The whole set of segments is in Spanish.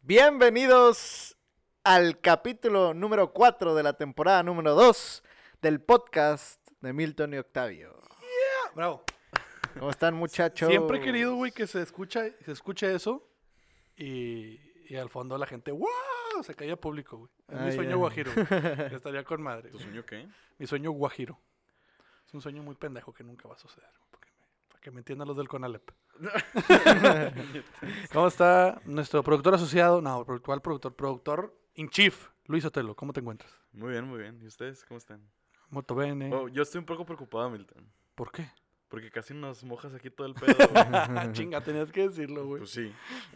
Bienvenidos al capítulo número 4 de la temporada número 2 del podcast de Milton y Octavio. Bravo. ¿Cómo están, muchachos? Siempre he querido, güey, que se escucha, se escuche eso y, y al fondo la gente, ¡wow! Se caía público, güey. Es mi Ah, sueño guajiro. güey. Estaría con madre. ¿Tu sueño qué? Mi sueño guajiro. Es un sueño muy pendejo que nunca va a suceder. güey, porque me- para que me entiendan los del Conalep. ¿Cómo está nuestro productor asociado? No, pro- ¿cuál productor? Productor in chief, Luis Otelo. ¿Cómo te encuentras? Muy bien, muy bien. ¿Y ustedes cómo están? Molto bene. Oh, yo estoy un poco preocupado, Milton. ¿Por qué? Porque casi nos mojas aquí todo el pedo. Chinga, tenías que decirlo, güey. pues sí.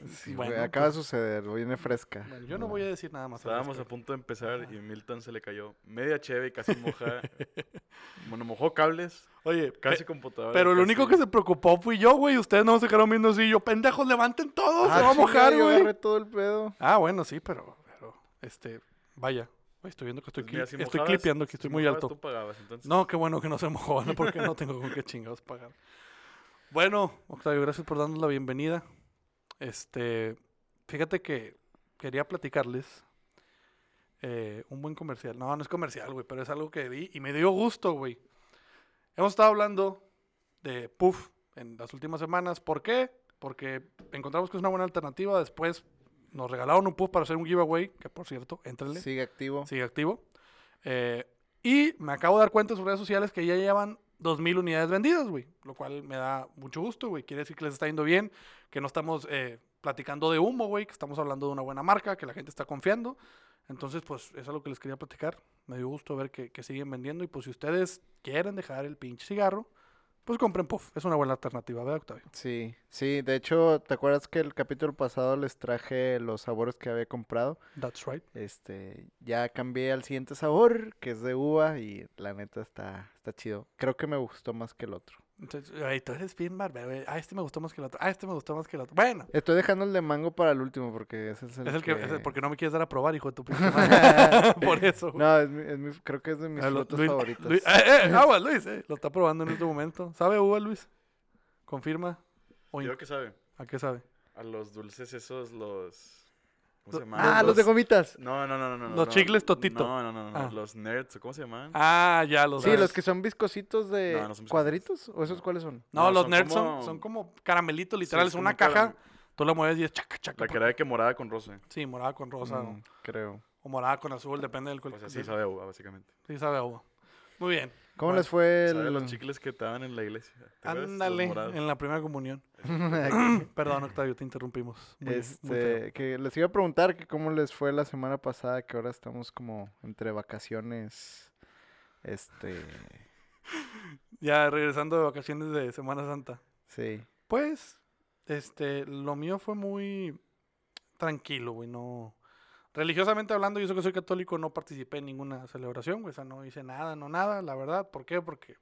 Sí, Bueno, güey, acaba pues- de suceder, viene fresca. Bueno, yo no voy a decir nada más. Estábamos a punto de empezar y Milton se le cayó media cheve y casi moja. bueno, mojó cables, Oye, casi computadora. pero el casi- único que se preocupó fui yo, güey. Ustedes no se quedaron viendo así. Yo, pendejos, levanten todo, Ah, se va a mojar, yo güey. agarré todo el pedo. Ah, bueno, sí, pero, pero, este, vaya. Estoy viendo que estoy, Pues mira, cli- si estoy mojabas- clipeando si estoy muy mojabas, alto. Pagabas. No, qué bueno que no se mojó, ¿no? porque no tengo con qué chingados pagar. Bueno, Octavio, gracias por darnos la bienvenida. Este, fíjate que quería platicarles eh, un buen comercial. No, no es comercial, güey, pero es algo que vi y me dio gusto, güey. Hemos estado hablando de Puff en las últimas semanas. ¿Por qué? Porque encontramos que es una buena alternativa. Después nos regalaron un Puff para hacer un giveaway, que por cierto, entrenle Sigue activo. sigue activo. Eh, y me acabo de dar cuenta en sus redes sociales que ya llevan 2.000 unidades vendidas, güey. Lo cual me da mucho gusto, güey. Quiere decir que les está yendo bien, que no estamos eh, platicando de humo, güey, que estamos hablando de una buena marca, que la gente está confiando. Entonces, pues, eso es lo que les quería platicar. Me dio gusto ver que, que siguen vendiendo. Y pues, si ustedes quieren dejar el pinche cigarro, pues compren Puff. Es una buena alternativa, ¿verdad, Octavio? Sí, sí, de hecho, ¿te acuerdas que el capítulo pasado les traje los sabores que había comprado? That's right. Este, ya cambié al siguiente sabor, que es de uva, y la neta está, está chido. Creo que me gustó más que el otro. Entonces, tú eres bien barbero. Ah, este me gustó más que el otro. Ah, este me gustó más que el otro. Bueno, Estoy dejando el de mango para el último, porque ese es el, Es el que, que... es el- porque no me quieres dar a probar, hijo de tu pinche madre. Por eso. güey. No, es mi- es mi- creo que es de mis Ah, frutas Luis- favoritas. Luis- eh, eh, agua, Luis, eh, lo está probando en este momento. ¿Sabe uva, Luis? Confirma. O in- qué sabe. ¿A qué sabe? A los dulces esos, los. Ah, los de gomitas. No, no, no, no. no, Los no. chicles Totito. No, no, no, no. Ah. Los nerds, ¿o ¿cómo se llaman? Ah, ya los Sí, nerds. los que son viscositos de No, no son viscositos. cuadritos, ¿o esos No. cuáles son? No, No, los son nerds son, como- son como caramelitos Sí, literales. es una un caja, caram- tú la mueves y es chaca, chaca. La que era de que morada con rosa. Sí, morada con rosa o- Mm, creo. o, morada con azul, depende del cual. Pues así sabe a uva, básicamente. Sí, sabe a uva. Muy bien. ¿Cómo Bueno, les fue el...? los chicles que te daban en la iglesia. Ándale, en la primera comunión. Perdón, Octavio, te interrumpimos. Muy- muy feo. Este, que les iba a preguntar que cómo les fue la semana pasada, que ahora estamos como entre vacaciones. Este, Ya regresando de vacaciones de Semana Santa. sí. Pues, este, lo mío fue muy tranquilo, güey, no... Religiosamente hablando, yo sé que soy católico, no participé en ninguna celebración, güey, o sea, no hice nada, no nada, la verdad. ¿Por qué? Porque,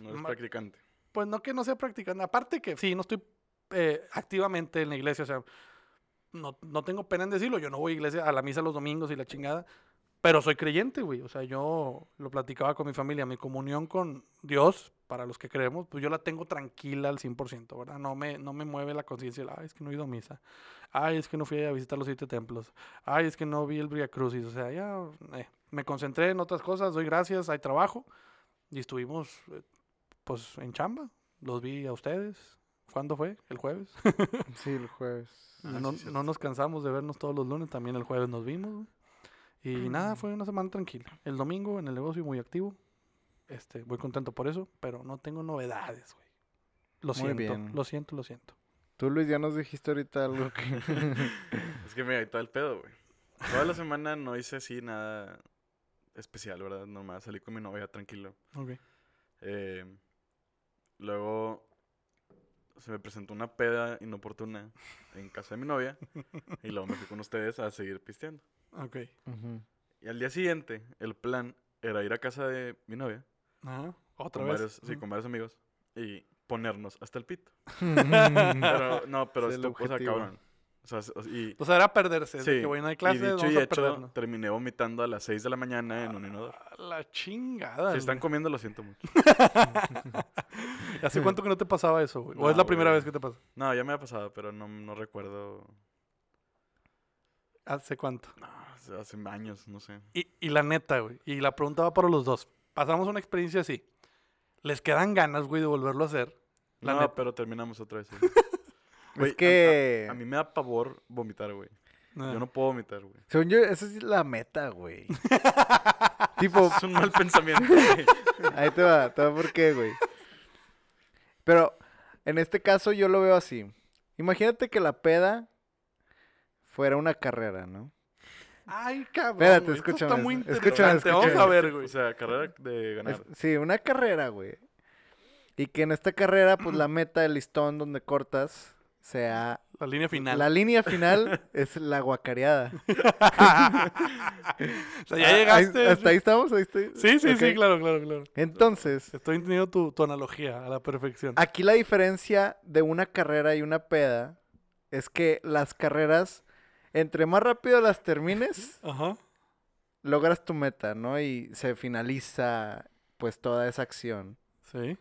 No eres Ma- practicante. pues no que no sea practicante, aparte que sí, no estoy eh, activamente en la iglesia, o sea, no, no tengo pena en decirlo, yo no voy a iglesia, a la misa los domingos y la chingada, pero soy creyente, güey, o sea, yo lo platicaba con mi familia, mi comunión con Dios, para los que creemos, pues yo la tengo tranquila al 100%, ¿verdad? No me, no me mueve la conciencia, ay, es que no he ido a misa, ay, es que no fui a visitar los siete templos, ay, es que no vi el Via Crucis, o sea, ya eh, me concentré en otras cosas, doy gracias, hay trabajo, y estuvimos, eh, pues, en chamba, los vi a ustedes, ¿cuándo fue? ¿El jueves? Sí, el jueves. Ah, no, sí, no nos cansamos de vernos todos los lunes, también el jueves nos vimos. güey. Y nada, fue una semana tranquila. El domingo en el negocio muy activo. Este, voy contento por eso, pero no tengo novedades, güey. Lo Muy siento, bien. lo siento, lo siento. Tú, Luis, ya nos dijiste ahorita algo que... Es que me todo el pedo, güey. Toda la semana no hice así nada especial, ¿verdad? Nomás salí con mi novia tranquilo. Ok. Eh, luego se me presentó una peda inoportuna en casa de mi novia. y luego me fui con ustedes a seguir pisteando. Ok. Y al día siguiente, el plan era ir a casa de mi novia. Ajá. Otra Con vez. varios, sí, con varios amigos. Y ponernos hasta el pito. Pero, Pero, no, pero Es esto, o sea, cabrón. O sea, o- y, O sea, era perderse. de sí, que, güey, no hay y dicho vamos y a hecho, perdernos. terminé vomitando a las 6 de la mañana en un inodoro. A la chingada. Si están comiendo, lo siento mucho. ¿Hace cuánto que no te pasaba eso, güey? ¿O No, es la primera vez que te pasa? No, ya me ha pasado, pero no, no recuerdo. ¿Hace cuánto? No, hace- hace años, no sé. Y, y la neta, güey. Y la pregunta va para los dos. Pasamos una experiencia así. ¿Les quedan ganas, güey, de volverlo a hacer? La no, neta. pero terminamos otra vez. güey. Güey, a- a- que- A, mí me da pavor vomitar, güey. Ah. Yo no puedo vomitar, güey. Según yo, esa es la meta, güey. tipo, Es un mal pensamiento, güey. ahí te va, te va por qué, güey. Pero en este caso yo lo veo así. Imagínate que la peda fuera una carrera, ¿no? Ay, cabrón. Espérate, güey, esto escúchame, Está muy escúchame, interesante. Vamos a escúchame. ver, güey. O sea, carrera de ganar. Es- sí, una carrera, güey. Y que en esta carrera, pues la meta del listón donde cortas sea... La línea final. La línea final es la guacareada. o sea, ya Ah, llegaste. ahí- hasta ahí estamos, ahí estoy. Sí, sí, sí, claro, claro, claro. Entonces, Estoy entendiendo tu, tu analogía a la perfección. aquí la diferencia de una carrera y una peda es que las carreras, entre más rápido las termines, Ajá. logras tu meta, ¿no? Y se finaliza pues toda esa acción. Sí.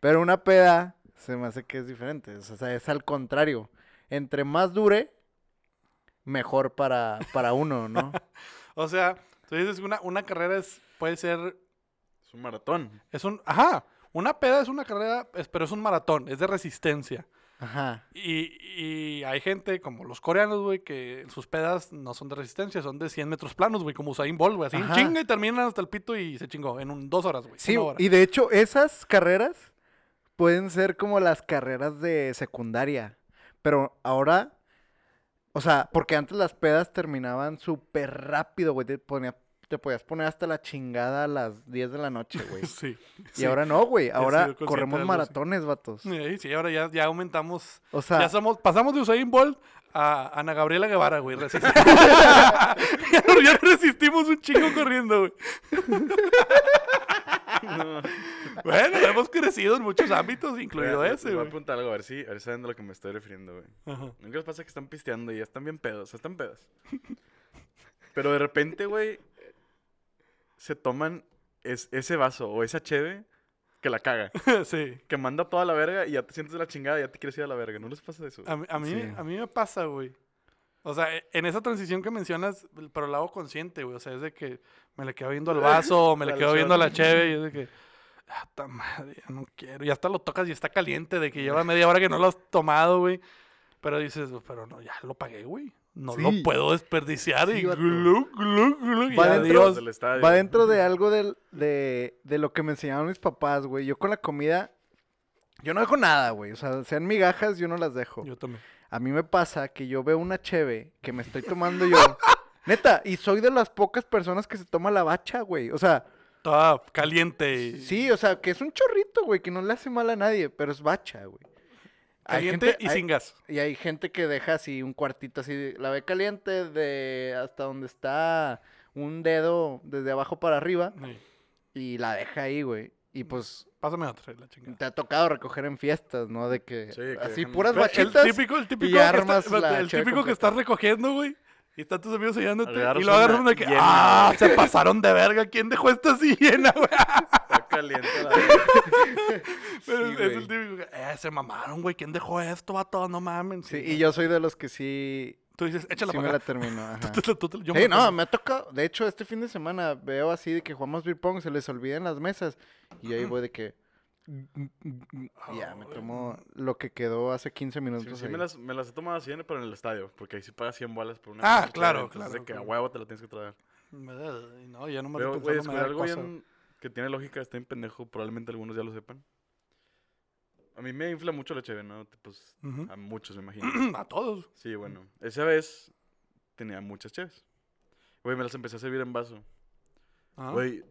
Pero una peda se me hace que es diferente. O sea, es al contrario. Entre más dure, mejor para, para uno, ¿no? O sea, tú dices que una, una carrera es, puede ser. Es un maratón. Es un. Ajá. Una peda es una carrera, es- pero es un maratón, es de resistencia. Ajá. Y, y hay gente como los coreanos, güey, que sus pedas no son de resistencia, son de 100 metros planos, güey, como Usain Bolt, güey. Así Ajá. chinga y terminan hasta el pito y se chingó en un, dos horas, güey. Sí, una hora. y de hecho, esas carreras pueden ser como las carreras de secundaria. Pero ahora, o sea, porque antes las pedas terminaban súper rápido, güey. Te, ponía- te podías poner hasta la chingada a las 10 de la noche, güey. Sí. Y sí. ahora no, güey. Ahora corremos maratones, vatos. Sí, sí, ahora ya, ya aumentamos. O sea, ya somos, pasamos de Usain Bolt a Ana Gabriela Guevara, güey. resist- ya, no- resistimos un chingo corriendo, güey. Bueno, hemos crecido en muchos ámbitos, incluido Mira, ese, les voy a güey. preguntar algo, a ver si, a ver si saben de lo que me estoy refiriendo, güey. Ajá. ¿Nunca les pasa que están pisteando y ya están bien pedos? O sea, están pedos. Pero de repente, güey, se toman es- ese vaso o esa cheve que la caga. sí. Que manda toda la verga y ya te sientes de la chingada y ya te quieres ir a la verga. ¿No les pasa eso? A, mí- a mí, Sí. a mí me pasa, güey. O sea, e- en esa transición que mencionas, pero la hago consciente, güey. O sea, es de que me le quedo viendo al vaso, o me le quedo viendo a la cheve, y es de que, ah, ta madre, ya no quiero. Y hasta lo tocas y está caliente, de que lleva media hora que no lo has tomado, güey. Pero dices, pero no, ya lo pagué, güey. No lo puedo desperdiciar. Sí, y vato. glu, glu, glu, y Va dentro- adiós. Del estadio. va dentro de algo del- de, de lo que me enseñaron mis papás, güey. Yo con la comida, yo no dejo nada, güey. O sea, sean migajas, yo no las dejo. Yo también. A mí me pasa que yo veo una cheve que me estoy tomando yo. Neta, y soy de las pocas personas que se toma la bacha, güey. O sea, Toda caliente. y- sí, o sea, que es un chorrito, güey, que no le hace mal a nadie, pero es bacha, güey. Hay Caliente gente- y hay- sin gas. Y hay gente que deja así un cuartito así, la ve caliente de hasta donde está un dedo desde abajo para arriba Sí. y la deja ahí, güey. Y pues Pásame otra, la chingada. te ha tocado recoger en fiestas, ¿no? De que Sí, que así puras Ve, bachitas. El típico, el típico, y que, armas está- la el típico que estás recogiendo, güey. Y están tus amigos sellándote. Agarras Y lo agarras una de que, llena, ¡ah! Se pasaron de verga. ¿Quién dejó esta así llena, güey? Está caliente la. Pero Sí, es el típico que, eh, se mamaron, güey. ¿Quién dejó esto, vato? No mames. Sí, y yo soy de los que sí, Tú dices, échala sí para me la acá. termino. Ajá. Tú te- tú te- yo Sí, me- no, me ha tocado. De hecho, este fin de semana veo así de que jugamos beer pong, se les olvidan las mesas. Y ahí voy de que. Y ya, me Ay, tomo lo que quedó hace 15 Sí, minutos. sí ahí. me, las, me las he tomado así, pero en el estadio. Porque ahí sí pagas 100 bolas por una Ah, claro, entonces claro, de que a huevo te la tienes que traer. Me da- No, ya no me Pero, lo güey, me descubrí da algo bien que tiene lógica, está en pendejo. Probablemente algunos ya lo sepan. A mí me infla mucho la cheve, ¿no? Pues Ujú. a muchos, me imagino. A todos. Sí, bueno. Esa vez tenía muchas cheves. Güey, me las empecé a servir en vaso. Ajá. Güey,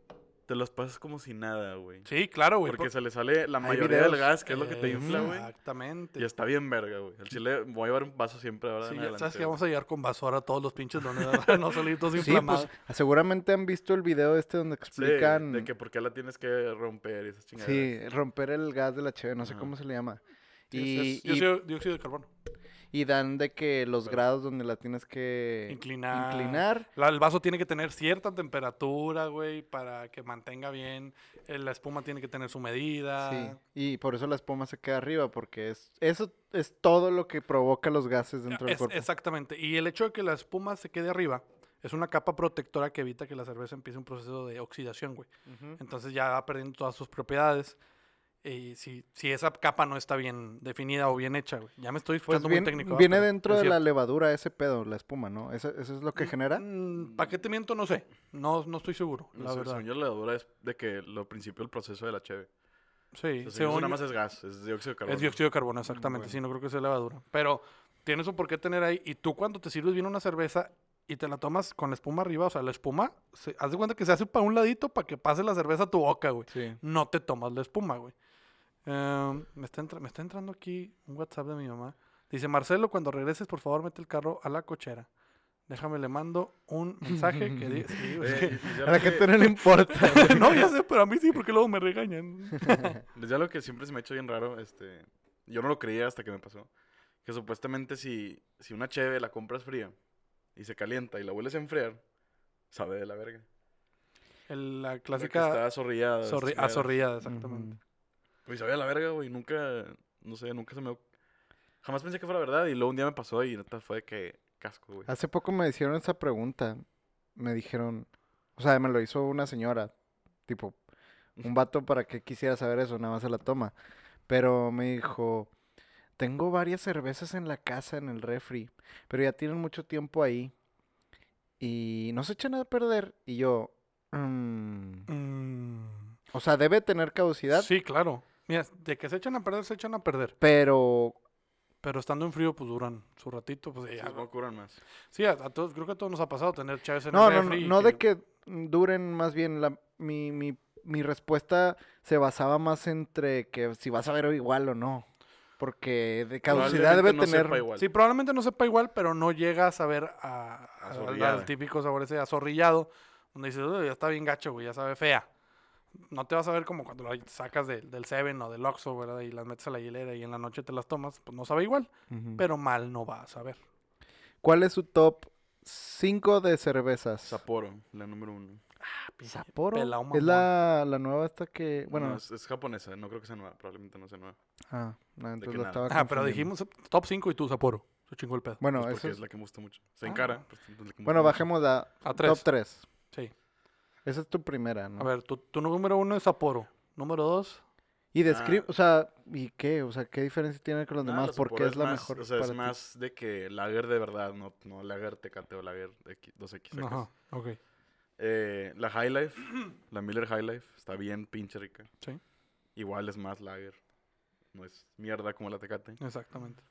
te las pasas como si nada, güey. Sí, claro, güey. Porque por- se le sale la Hay mayoría del gas, que es lo que te infla, güey. Exactamente. Y está bien verga, güey. El chile, voy a llevar un vaso siempre ahora. Sí, en ya adelante, sabes que vamos a llegar con basura a todos los pinches dones, no solitos Sí, inflamados. pues seguramente han visto el video este donde Sí, explican. de que por qué la tienes que romper y esas chingadas. Sí, romper el gas de la cheve, no sé Ajá. cómo se le llama. Sí, Y, es- es y- dióxido de carbono. Y dan de que los grados donde la tienes que Inclinar. inclinar. La- el vaso tiene que tener cierta temperatura, güey, para que mantenga bien. eh, La espuma tiene que tener su medida. Sí, y por eso la espuma se queda arriba, porque es eso es todo lo que provoca los gases dentro del cuerpo. exactamente. Y el hecho de que la espuma se quede arriba es una capa protectora que evita que la cerveza empiece un proceso de oxidación, güey. Entonces ya va perdiendo todas sus propiedades. Y si, si esa capa no está bien definida o bien hecha, güey. Ya me estoy Pues escuchando muy técnico. viene Pero dentro de la levadura ese pedo, la espuma, ¿no? ¿Eso, eso es lo que genera? Mm, ¿Para qué te miento? No sé. No, no estoy seguro, No la sé, verdad. según yo, la levadura es de que lo principio del proceso de la cheve. Sí, O sea, según nada más es gas, es dióxido de carbono. Es dióxido de carbono, exactamente. bueno. Sí, no creo que sea levadura. Pero tienes un por qué tener ahí. Y tú cuando te sirves bien una cerveza y te la tomas con la espuma arriba, o sea, la espuma, se, haz de cuenta que se hace para un ladito para que pase la cerveza a tu boca, güey. Sí. No te tomas la espuma, güey. Em, me, está me está entrando aquí un WhatsApp de mi mamá. Dice, Marcelo, cuando regreses, por favor, mete el carro a la cochera. Déjame, le mando un mensaje que diga... Sí, y ya A la que- gente no le importa. no, ya sé, pero a mí sí, porque luego me regañan. Pues ya lo que siempre se me ha hecho bien raro, este, yo no lo creía hasta que me pasó, que supuestamente si, si una cheve la compras fría y se calienta y la vuelves a enfriar, sabe de la verga. El- la La que clásica está azorrillada. azorrillada, exactamente. Pues sabía la verga, güey, nunca, no sé, nunca se me... Jamás pensé que fuera verdad y luego un día me pasó y neta fue de que casco, güey. Hace poco me hicieron esa pregunta. Me dijeron, o sea, me lo hizo una señora, tipo, un vato para que quisiera saber eso, nada más se la toma. Pero me dijo, tengo varias cervezas en la casa, en el refri, pero ya tienen mucho tiempo ahí y no se echan a perder. Y yo, "Mm, Mm, o sea, debe tener caducidad, Sí, claro. Mira, de que se echan a perder, se echan a perder. pero Pero estando en frío, pues duran su ratito. Pues ya, que curan más. Sí, a, a todos, creo que a todos nos ha pasado tener chaves en No, el no, no, no de que duren más bien. La, mi, mi, mi respuesta se basaba más entre que si vas a ver igual o no. Porque de caducidad debe no tener. sepa igual. Sí, probablemente no sepa igual, pero no llega a saber a, a- al- al, típico sabor ese azorrillado, donde dices, "Uy, ya está bien gacho, güey, ya sabe fea. No te vas a ver como cuando lo sacas de- del Seven o del Oxxo, ¿verdad? Y las metes a la hielera y en la noche te las tomas, pues no sabe igual, pero mal no va a saber. ¿Cuál es su top 5 de cervezas? Sapporo, la número uno. Sapporo. pelao Es la, la nueva esta que. Bueno. Es, es japonesa, no creo que sea nueva, probablemente no sea nueva. Ah, no, entonces nada. estaba Ah, pero dijimos top 5 y tú, Sapporo. Se chingó el pedo. Bueno, Pues eso porque es- es la que me gusta mucho. Se Ah. encara. pues, la Bueno, mucho. bajemos la A tres. top 3. Sí. Esa es tu primera, ¿no? A ver, tu, tu número uno es Sapporo. Número dos, Y describe, Ah. o sea, ¿y qué? O sea, ¿qué diferencia tiene con los Nada, demás? la ¿Por qué Sapporo es la más- mejor O sea, para es ti? más de que lager de verdad, no, no lager tecate o lager X- 2X. secas. Ajá, ok. Eh, la High Life, la Miller High Life, está bien pinche rica. Sí. Igual es más lager. No es mierda como la tecate. Exactamente.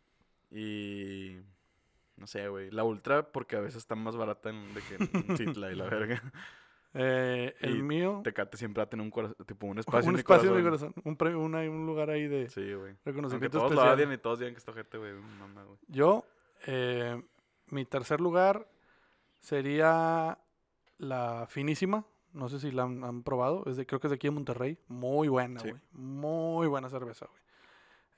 Y. No sé, güey. La Ultra, porque a veces está más barata en, de que en Citla y la verga. Eh, el Y mío, Tecate siempre va a tener un corazón, tipo un espacio, un en mi espacio en mi corazón. corazón. Un, una- un lugar ahí de Sí, güey. Reconocimiento todos lo odian y todos digan que está ojete, güey. Mamá, güey. Yo, eh, mi tercer lugar sería la finísima. No sé si la han, han probado. Es de, creo que es de aquí de Monterrey. Muy buena, Sí. güey. Muy buena cerveza, güey.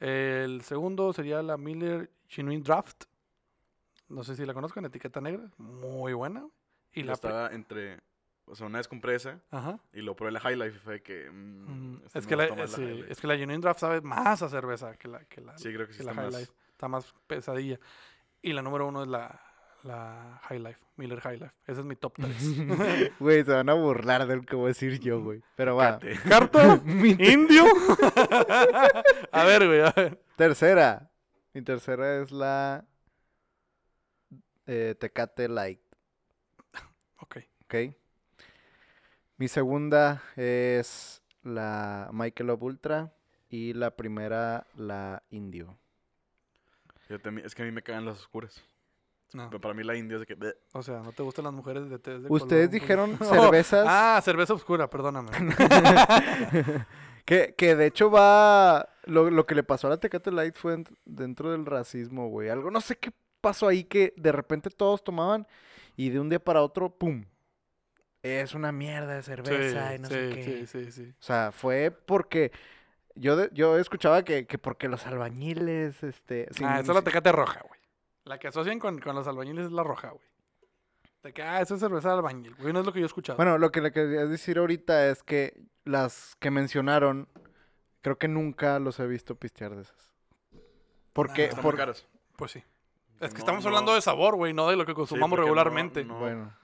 El segundo sería la Miller Genuine Draft. No sé si la conozcan, etiqueta negra. Muy buena. Y Y la... estaba entre. O sea, una vez compré esa Ajá. y lo probé la High Life y fue que. mm, Mm, este es, que la, sí, es que la Genuine Draft sabe más a cerveza que la, que la, Sí, creo que sí que la está High más. Life. Está más pesadilla. Y la número uno es la, la High Life, Miller High Life. Ese es mi top 3. Güey, se van a burlar del que voy a decir yo, güey. Pero va. ¿Carta? ¿Indio? a ver, güey, a ver. tercera. Mi tercera es la eh, Tecate Light, Ok. ¿ok? Mi segunda es la Michelob Ultra y la primera la Indio. Es que a mí me cagan las oscuras. No, Pero para mí la india es de que. bleh. o sea, ¿no te gustan las mujeres de tez de Ustedes color? dijeron cervezas Ah, cerveza oscura, perdóname. que, que de hecho va. Lo, lo que le pasó a la Tecate Light fue dent- dentro del racismo, güey. Algo, no sé qué pasó ahí que de repente todos tomaban y de un día para otro, ¡pum! Es una mierda de cerveza y no sé qué. sí, sí, sí. O sea, fue porque. Yo, de- yo escuchaba que, que porque los albañiles, este. sin- ah, esa es la tecate roja, güey. La que asocian con, con los albañiles es la roja, güey. De que, ah, esa es cerveza de albañil, güey. No es lo que yo he escuchado. Bueno, lo que le quería decir ahorita es que las que mencionaron, creo que nunca los he visto pistear de esas. Porque, Ah, Están por- muy caras. pues sí. Es que No, estamos no. hablando de sabor, güey, no de lo que consumamos regularmente. no- bueno,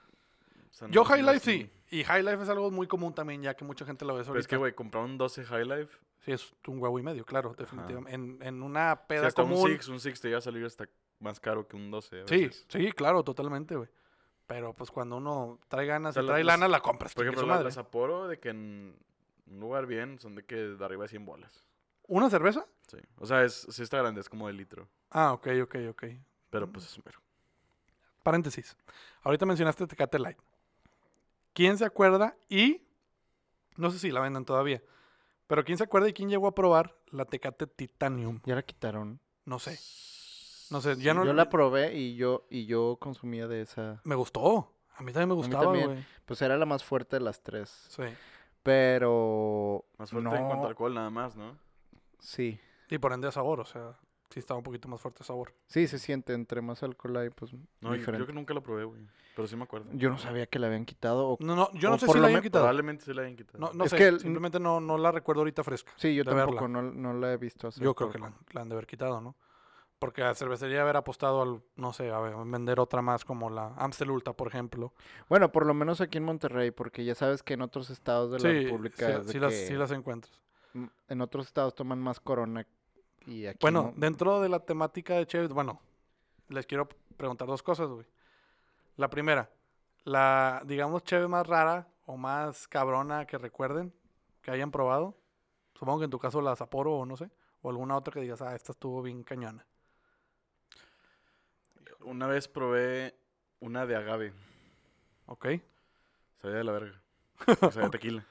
o sea, Yo no- High no Life es- sí. Y High Life es algo muy común también, ya que mucha gente lo ve Pero ahorita. es que, güey, comprar un 12 High Life. Sí, es un huevo y medio, claro, definitivamente. En, en una peda hasta un común. 6, un 6 te iba a salir hasta más caro que un 12. a sí, veces. sí, claro, totalmente, güey. Pero pues cuando uno trae ganas O sea, y trae las- lana, la compras. Por ejemplo, las Sapporo, de que en un lugar bien son de que de arriba de 100 bolas. ¿Una cerveza? Sí. O sea, es, sí está grande, es como de litro. Ah, ok, ok, ok. Pero pues es un vergo. Paréntesis. Ahorita mencionaste Tecate Light. ¿Quién se acuerda? Y no sé si la venden todavía. Pero ¿quién se acuerda y quién llegó a probar la Tecate Titanium? ya la quitaron. No sé. No sé, ya no. yo la probé y yo, y yo consumía de esa. Me gustó. A mí también me mí gustaba, también. güey. Pues era la más fuerte de las tres. Sí. Pero. Más fuerte en cuanto no, a alcohol, nada más, ¿no? Sí. Y por ende a sabor, o sea, sí estaba un poquito más fuerte el sabor. Sí, se siente. Entre más alcohol hay, pues. No, yo diferente. creo que nunca lo probé, güey. Pero sí me acuerdo. Yo no sabía que la habían quitado. o- No, no, yo no sé si la men- quitado. Probablemente sí la hayan quitado. No, no Es sé, que el- simplemente no, no la recuerdo ahorita fresca. Sí, yo tampoco. No, no la he visto hace Yo creo que la, la han de haber quitado, ¿no? Porque la cervecería haber apostado al, no sé, a ver, vender otra más como la Amstel Ultra, por ejemplo. Bueno, por lo menos aquí en Monterrey, porque ya sabes que en otros estados de la Sí, República. sí, sí las, que, sí las encuentras. En otros estados toman más corona. Y aquí. Bueno, no. dentro de la temática de Chevy, bueno, les quiero preguntar dos cosas, güey. La primera, la, digamos, Cheve más rara o más cabrona que recuerden, que hayan probado. Supongo que en tu caso la Sapporo o no sé, o alguna otra que digas, ah, esta estuvo bien cañona. Una vez probé una de agave. ¿Ok? Sabía de la verga. O sea, de tequila.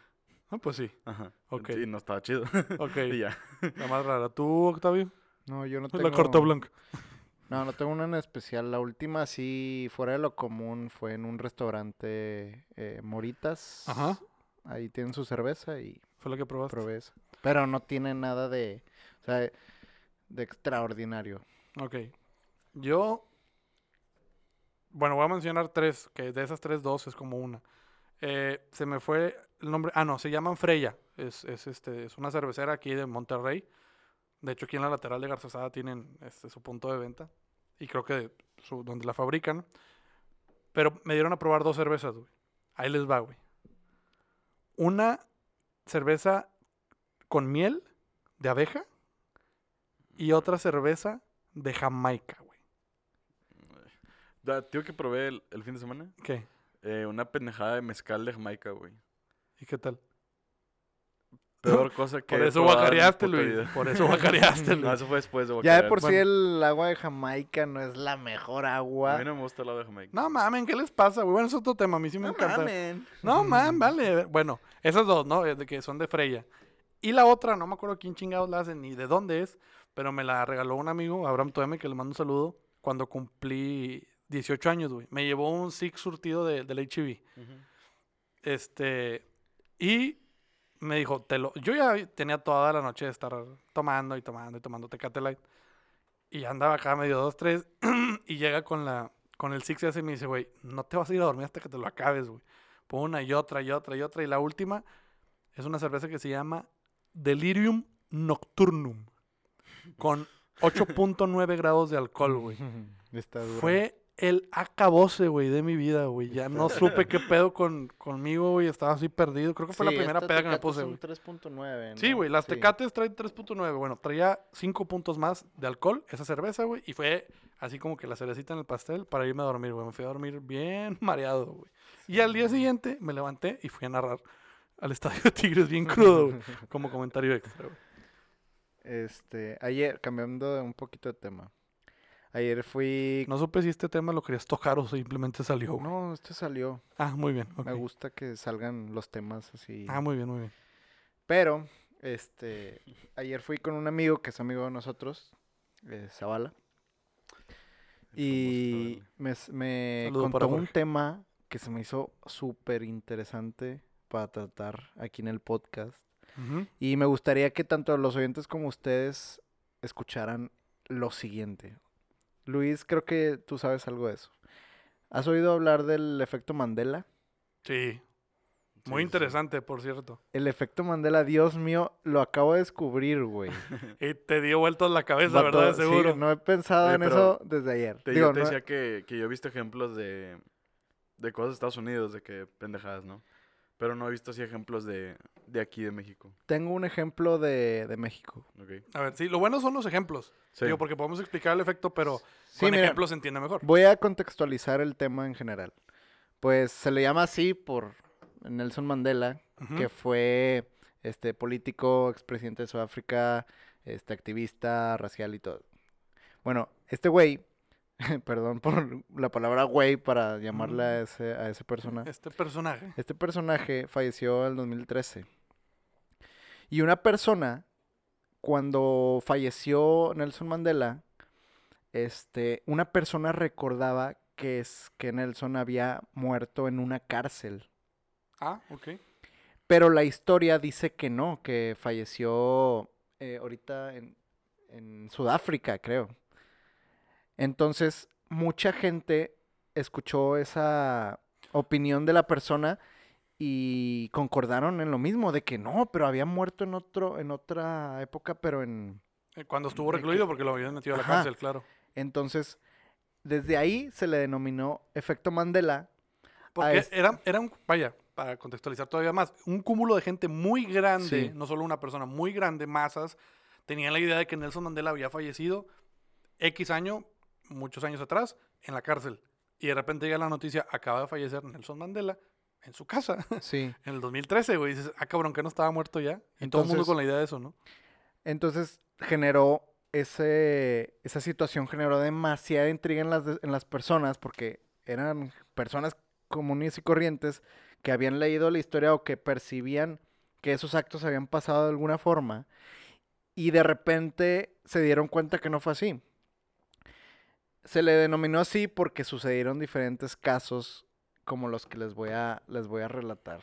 Ah, pues sí. Ajá. Ok. Sí, no estaba chido. Ok, y ya. la más rara. ¿Tú, Octavio? No, yo no tengo. La corta blanca. No, no tengo una en especial. La última, sí, fuera de lo común, fue en un restaurante eh, Moritas. Ajá. Ahí tienen su cerveza y Fue la que probaste. probé esa. Pero no tiene nada de. O sea, de extraordinario. Ok. Yo. Bueno, voy a mencionar tres, que de esas tres, dos es como una. Eh, se me fue el nombre. Ah, no, se llaman Freya. Es, es, este, es una cervecera aquí de Monterrey. De hecho, aquí en la lateral de Garzazada tienen este, su punto de venta. Y creo que su, donde la fabrican. Pero me dieron a probar dos cervezas, güey. Ahí les va, güey. Una cerveza con miel de abeja y otra cerveza de Jamaica, güey. Tío que probé el, el fin de semana. ¿Qué? eh, una pendejada de mezcal de Jamaica, güey. ¿Y qué tal? Peor cosa que Por eso guacareaste, Luis. vida. Por eso guacareaste, No, Luis. eso fue después de Ya de guacarear. por sí el agua de Jamaica no es la mejor A agua. mí no me gusta el lado de Jamaica. No mamen, ¿qué les pasa, güey? Bueno, es otro tema. A mí sí me No encanta. mamen. No, man, vale. Bueno, esas dos, ¿no? Eh, De que son de Freya. Y la otra, no me acuerdo quién chingados la hacen ni de dónde es, pero me la regaló un amigo, Abraham Toeme, que le mando un saludo, cuando cumplí 18 años, güey. Me llevó un Six surtido de, del HB. Ujú. Este, y me dijo, te lo, yo ya tenía toda la noche de estar tomando y tomando y tomando Tecate Light. Y andaba acá medio dos, tres, y llega con la, con el Six y me dice, güey, no te vas a ir a dormir hasta que te lo acabes, güey. Pon una y otra y otra y otra. Y la última es una cerveza que se llama Delirium Nocturnum. Con 8.9 grados de alcohol, güey. Fue el acabose, güey, de mi vida, güey. Ya no supe qué pedo con, conmigo, güey. Estaba así perdido. Creo que fue la Sí, primera peda que me puse, güey. 3.9. Sí, ¿no? güey, las Sí. Tecates traen 3.9. Bueno, traía 5 puntos más de alcohol esa cerveza, güey. Y fue así como que la cerecita en el pastel para irme a dormir, güey. Me fui a dormir bien mareado, güey. Y al día siguiente me levanté y fui a narrar al Estadio de Tigres bien crudo, güey. Como comentario extra, güey. Este, ayer, cambiando un poquito de tema. Ayer fui. No supe si este tema lo querías tocar o simplemente salió, güey. No, este salió. Ah, muy bien. Me gusta que salgan los temas así. Ah, muy bien, muy bien. Pero, este, ayer fui con un amigo que es amigo de nosotros, eh, Zavala, El y me, contó un tema que se me hizo súper interesante para tratar aquí en el podcast. Y me gustaría que tanto los oyentes como ustedes escucharan lo siguiente. Luis, creo que tú sabes algo de eso. ¿Has oído hablar del efecto Mandela? Sí. Muy sí, sí. interesante, por cierto. El efecto Mandela, Dios mío, lo acabo de descubrir, güey. Y te dio vueltas la cabeza, Vato, ¿verdad? sí, Seguro. no he pensado Oye, en eso desde ayer. Te, Digo, yo te no- decía que, que yo he visto ejemplos de, de cosas de Estados Unidos, de que pendejadas, ¿no? Pero no he visto así ejemplos de, de aquí, de México. tengo un ejemplo de, de México. ¿ok? A ver, sí, lo bueno son los ejemplos. Sí. Digo, porque podemos explicar el efecto, pero Sí, con mira, ejemplos se entiende mejor. Voy a contextualizar el tema en general. Pues se le llama así por Nelson Mandela, que fue este político, expresidente de Sudáfrica, este activista racial y todo. Bueno, este güey, perdón por la palabra güey para llamarle a ese, a esa persona. Este personaje. Este personaje falleció en el 2013. Y una persona, cuando falleció Nelson Mandela, este, una persona recordaba que, es, que Nelson había muerto en una cárcel. Ah, ok. Pero la historia dice que no, que falleció eh, ahorita en, en Sudáfrica, creo. Entonces, mucha gente escuchó esa opinión de la persona y concordaron en lo mismo, de que no, pero había muerto en otro, en otra época, pero en. Eh, Cuando estuvo recluido, porque lo habían metido a la Ajá. cárcel, claro. Entonces, desde ahí se le denominó efecto Mandela. Porque este- era, era un, vaya, para contextualizar todavía más, un cúmulo de gente muy grande, Sí. no solo una persona, muy grande, masas, tenían la idea de que Nelson Mandela había fallecido X año, muchos años atrás, en la cárcel. Y de repente llega la noticia, acaba de fallecer Nelson Mandela en su casa, Sí. en el 2013, güey. Y dices, ah, cabrón, que no estaba muerto ya. Y todo el mundo Entonces- con la idea de eso, ¿no? Entonces generó ese, esa situación generó demasiada intriga en las, en las personas porque eran personas comunes y corrientes que habían leído la historia o que percibían que esos actos habían pasado de alguna forma y de repente se dieron cuenta que no fue así. Se le denominó así porque sucedieron diferentes casos como los que les voy a, les voy a relatar.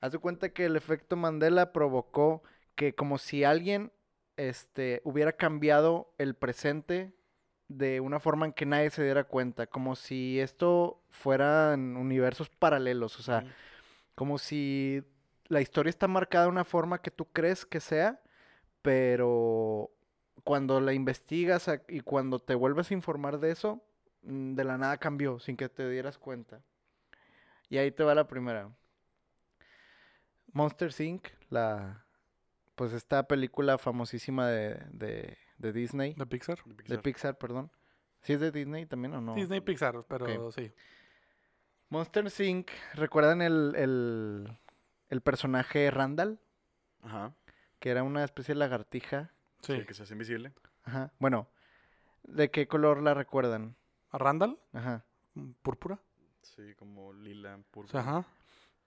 Haz de cuenta que el efecto Mandela provocó que como si alguien este, hubiera cambiado el presente de una forma en que nadie se diera cuenta, como si esto fueran universos paralelos, o sea, como si la historia está marcada de una forma que tú crees que sea, pero cuando la investigas y cuando te vuelves a informar de eso, mm, de la nada cambió sin que te dieras cuenta. Y ahí te va la primera. Monster Inc., la pues esta película famosísima de, de, de Disney, De Pixar. de de Pixar. Perdón. ¿Sí es de Disney también o no? Disney Pixar, pero sí. Monster Inc., ¿recuerdan el, el, el personaje Randall? Ajá. Que era una especie de lagartija. Sí. Que se hace invisible. Ajá. Bueno, ¿de qué color la recuerdan? ¿A Randall? Ajá. Mm, ¿Púrpura? Sí, como lila, púrpura. ajá.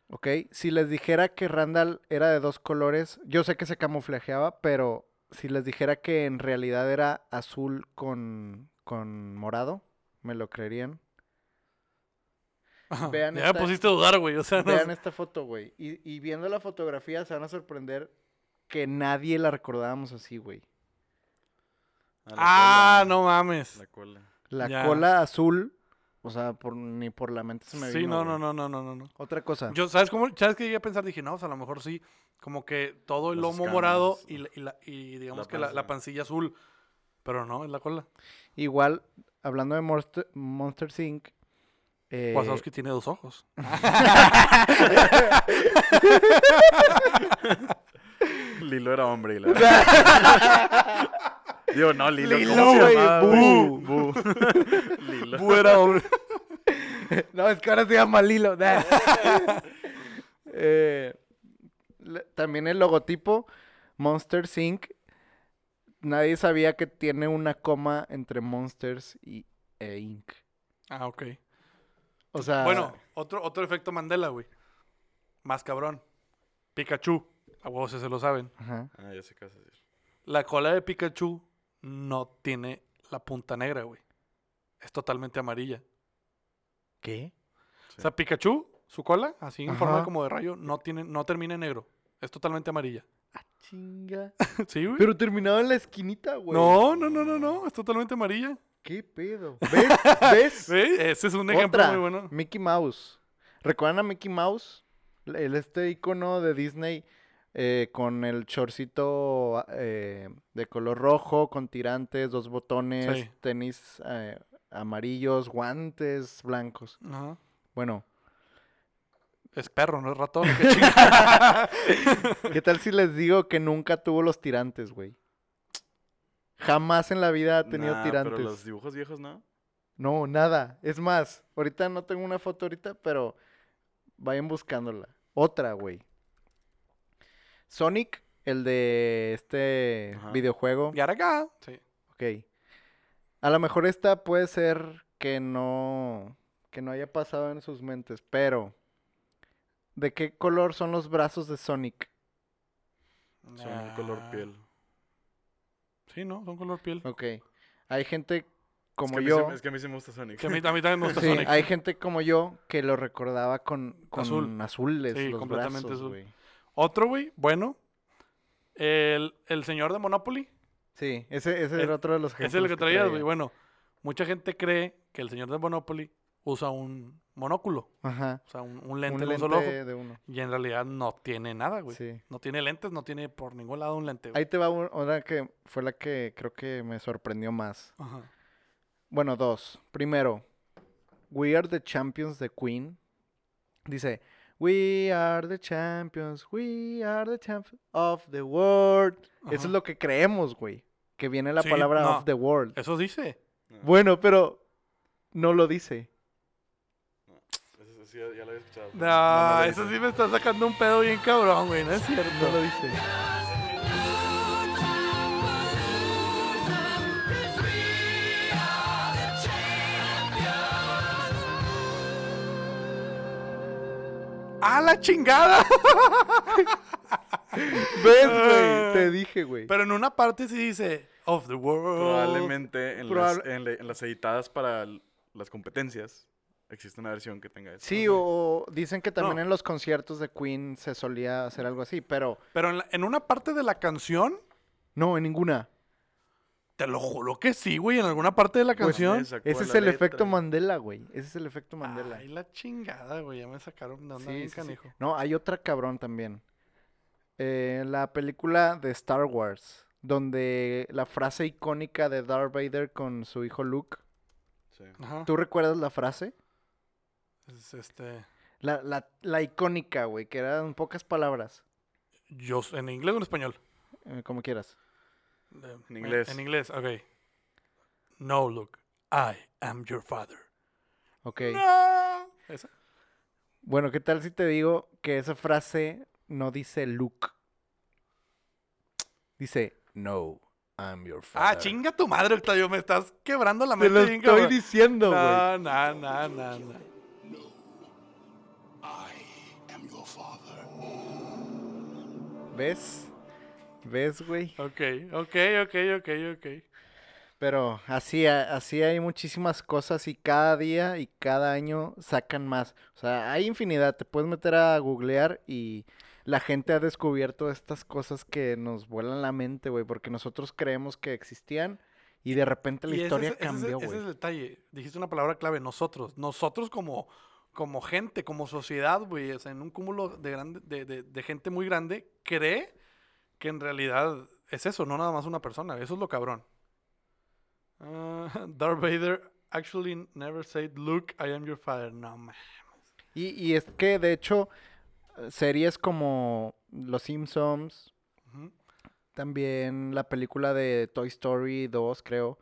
Ok, si les dijera que Randall era de dos colores, yo sé que se camuflajeaba, pero si les dijera que en realidad era azul con, con morado, ¿me lo creerían? Ajá. Vean ya me esta- pusiste a dudar, güey. O sea, no Vean esta foto, güey. Y, y viendo la fotografía se van a sorprender que nadie la recordábamos así, güey. Ah, Ah, cola, no mames. La cola. La Ya. cola azul, o sea, por, ni por la mente se me Sí, vino, no, no, no, no, no, no. Otra cosa. Yo, ¿sabes cómo? ¿Sabes qué llegué a pensar? Dije, no, o sea, a lo mejor sí, como que todo el lomo morado y, la- y, la- y digamos la que la, pancilla azul. Pero no, es la cola. Igual, hablando de Monster, Monster Inc., eh, Wazowski tiene dos ojos. Lilo era hombre y la Digo, no, Lilo. Lilo, ¿cómo se güey, llamaba, Bu. Bu. Lilo. Fuera, hombre. no, es que ahora se llama Lilo. Eh, también el logotipo Monster Inc. Nadie sabía que tiene una coma entre Monsters y e Inc. Ah, ok. O sea, Bueno, otro, otro efecto Mandela, güey. Más cabrón. Pikachu. A vos se lo saben. ajá. Ah, ya sé qué vas a decir. La cola de Pikachu no tiene la punta negra, güey. Es totalmente amarilla. ¿Qué? O sea, Pikachu, su cola, así en forma como de rayo, no tiene, no termina en negro. Es totalmente amarilla. Chinga. ¿Sí, güey? Pero terminaba en la esquinita, güey. No, no, no, no, no. Es totalmente amarilla. ¿Qué pedo? ¿Ves? ¿Ves? Sí, ese es un ejemplo Otra, muy bueno. Mickey Mouse. ¿Recuerdan a Mickey Mouse? El, este icono de Disney eh, con el chorcito eh, de color rojo, con tirantes, dos botones, Sí. tenis eh, amarillos, guantes blancos. Ajá. Bueno, Es perro, no es ratón. qué chingada. ¿qué tal si les digo que nunca tuvo los tirantes, güey? Jamás en la vida ha tenido Nah, tirantes. Pero los dibujos viejos, ¿no? No, nada. Es más, ahorita no tengo una foto ahorita, pero vayan buscándola. Otra, güey. Sonic, el de este Ajá. videojuego. y ahora acá. Sí. Ok. A lo mejor esta puede ser que no que no haya pasado en sus mentes, pero ¿de qué color son los brazos de Sonic? Son color Ah, piel. Sí, ¿no? Son color piel. Ok. Hay gente Es como que yo. se- es que a mí sí me gusta Sonic. Que a mí, a mí también me gusta Sí, Sonic. hay gente como yo que lo recordaba con, con Azul. azules Sí, los completamente brazos, azul. Otro, güey, bueno. El, el señor de Monopoly. Sí, ese, ese Es- era otro de los Ese es ejemplos el que traías, güey. Bueno, mucha gente cree que el señor de Monopoly usa un monóculo. Ajá. O sea, un, un lente un solo ojo. de uno. Y en realidad no tiene nada, güey. Sí. No tiene lentes, no tiene por ningún lado un lente, güey. Ahí te va un- una que fue la que creo que me sorprendió más. Ajá. Bueno, dos. Primero, We Are the Champions de Queen. Dice, We are the champions, we are the champions of the world. Eso es lo que creemos, güey. Que viene la Sí, palabra no. of the world. Eso dice. Bueno, pero no lo dice. Sí, ya, ya lo había escuchado. No, lo eso sí me está sacando un pedo bien cabrón, güey. No es cierto. No lo dice. ¡Ah, la chingada! ¿Ves, güey? Te dije, güey. Pero en una parte sí dice of the world. Probablemente en, Probable- las, en, le- en las editadas para las competencias existe una versión que tenga eso. Sí, o dicen que también No. en los conciertos de Queen se solía hacer algo así, pero Pero en, la- en una parte de la canción, no, en ninguna. Te lo juro que sí, güey. En alguna parte de la Pues, canción. Ese es la el efecto. Mandela, güey. Ese es el efecto Mandela. Ay, la chingada, güey. Ya me sacaron de onda Sí, bien sí, sí. canijo. No, hay otra cabrón también. Eh, la película de Star Wars, donde la frase icónica de Darth Vader con su hijo Luke. Sí. Ajá. ¿Tú recuerdas la frase? Es este. La, la, la icónica, güey, que era en pocas palabras, Yo, ¿En inglés o en español? eh, como quieras. En inglés. En inglés, ok. No, Luke. I am your father. Ok. No. ¿Esa? Bueno, ¿qué tal si te digo que esa frase no dice Luke? Dice, no, I'm your father. Ah, chinga tu madre, Octavio. Me estás quebrando la Te mente lo bien, estoy cabrón. diciendo, güey. No, no, no, no, no. I am your father. ¿Ves? ¿Ves, güey? Ok, ok, ok, ok, ok. Pero así, así hay muchísimas cosas y cada día y cada año sacan más. O sea, hay infinidad. Te puedes meter a googlear y la gente ha descubierto estas cosas que nos vuelan la mente, güey, porque nosotros creemos que existían y de repente la Y ese historia es- ese es- cambió, Ese es güey. el detalle. Dijiste una palabra clave, nosotros. Nosotros como, como gente, como sociedad, güey, o sea, en un cúmulo de, grande, de, de- de gente muy grande, cree que en realidad es eso, no nada más una persona. Eso es lo cabrón. Ah, Darth Vader actually never said, Luke, I am your father. No, man. Y, y es que, de hecho, series como Los Simpsons, también la película de Toy Story 2, creo,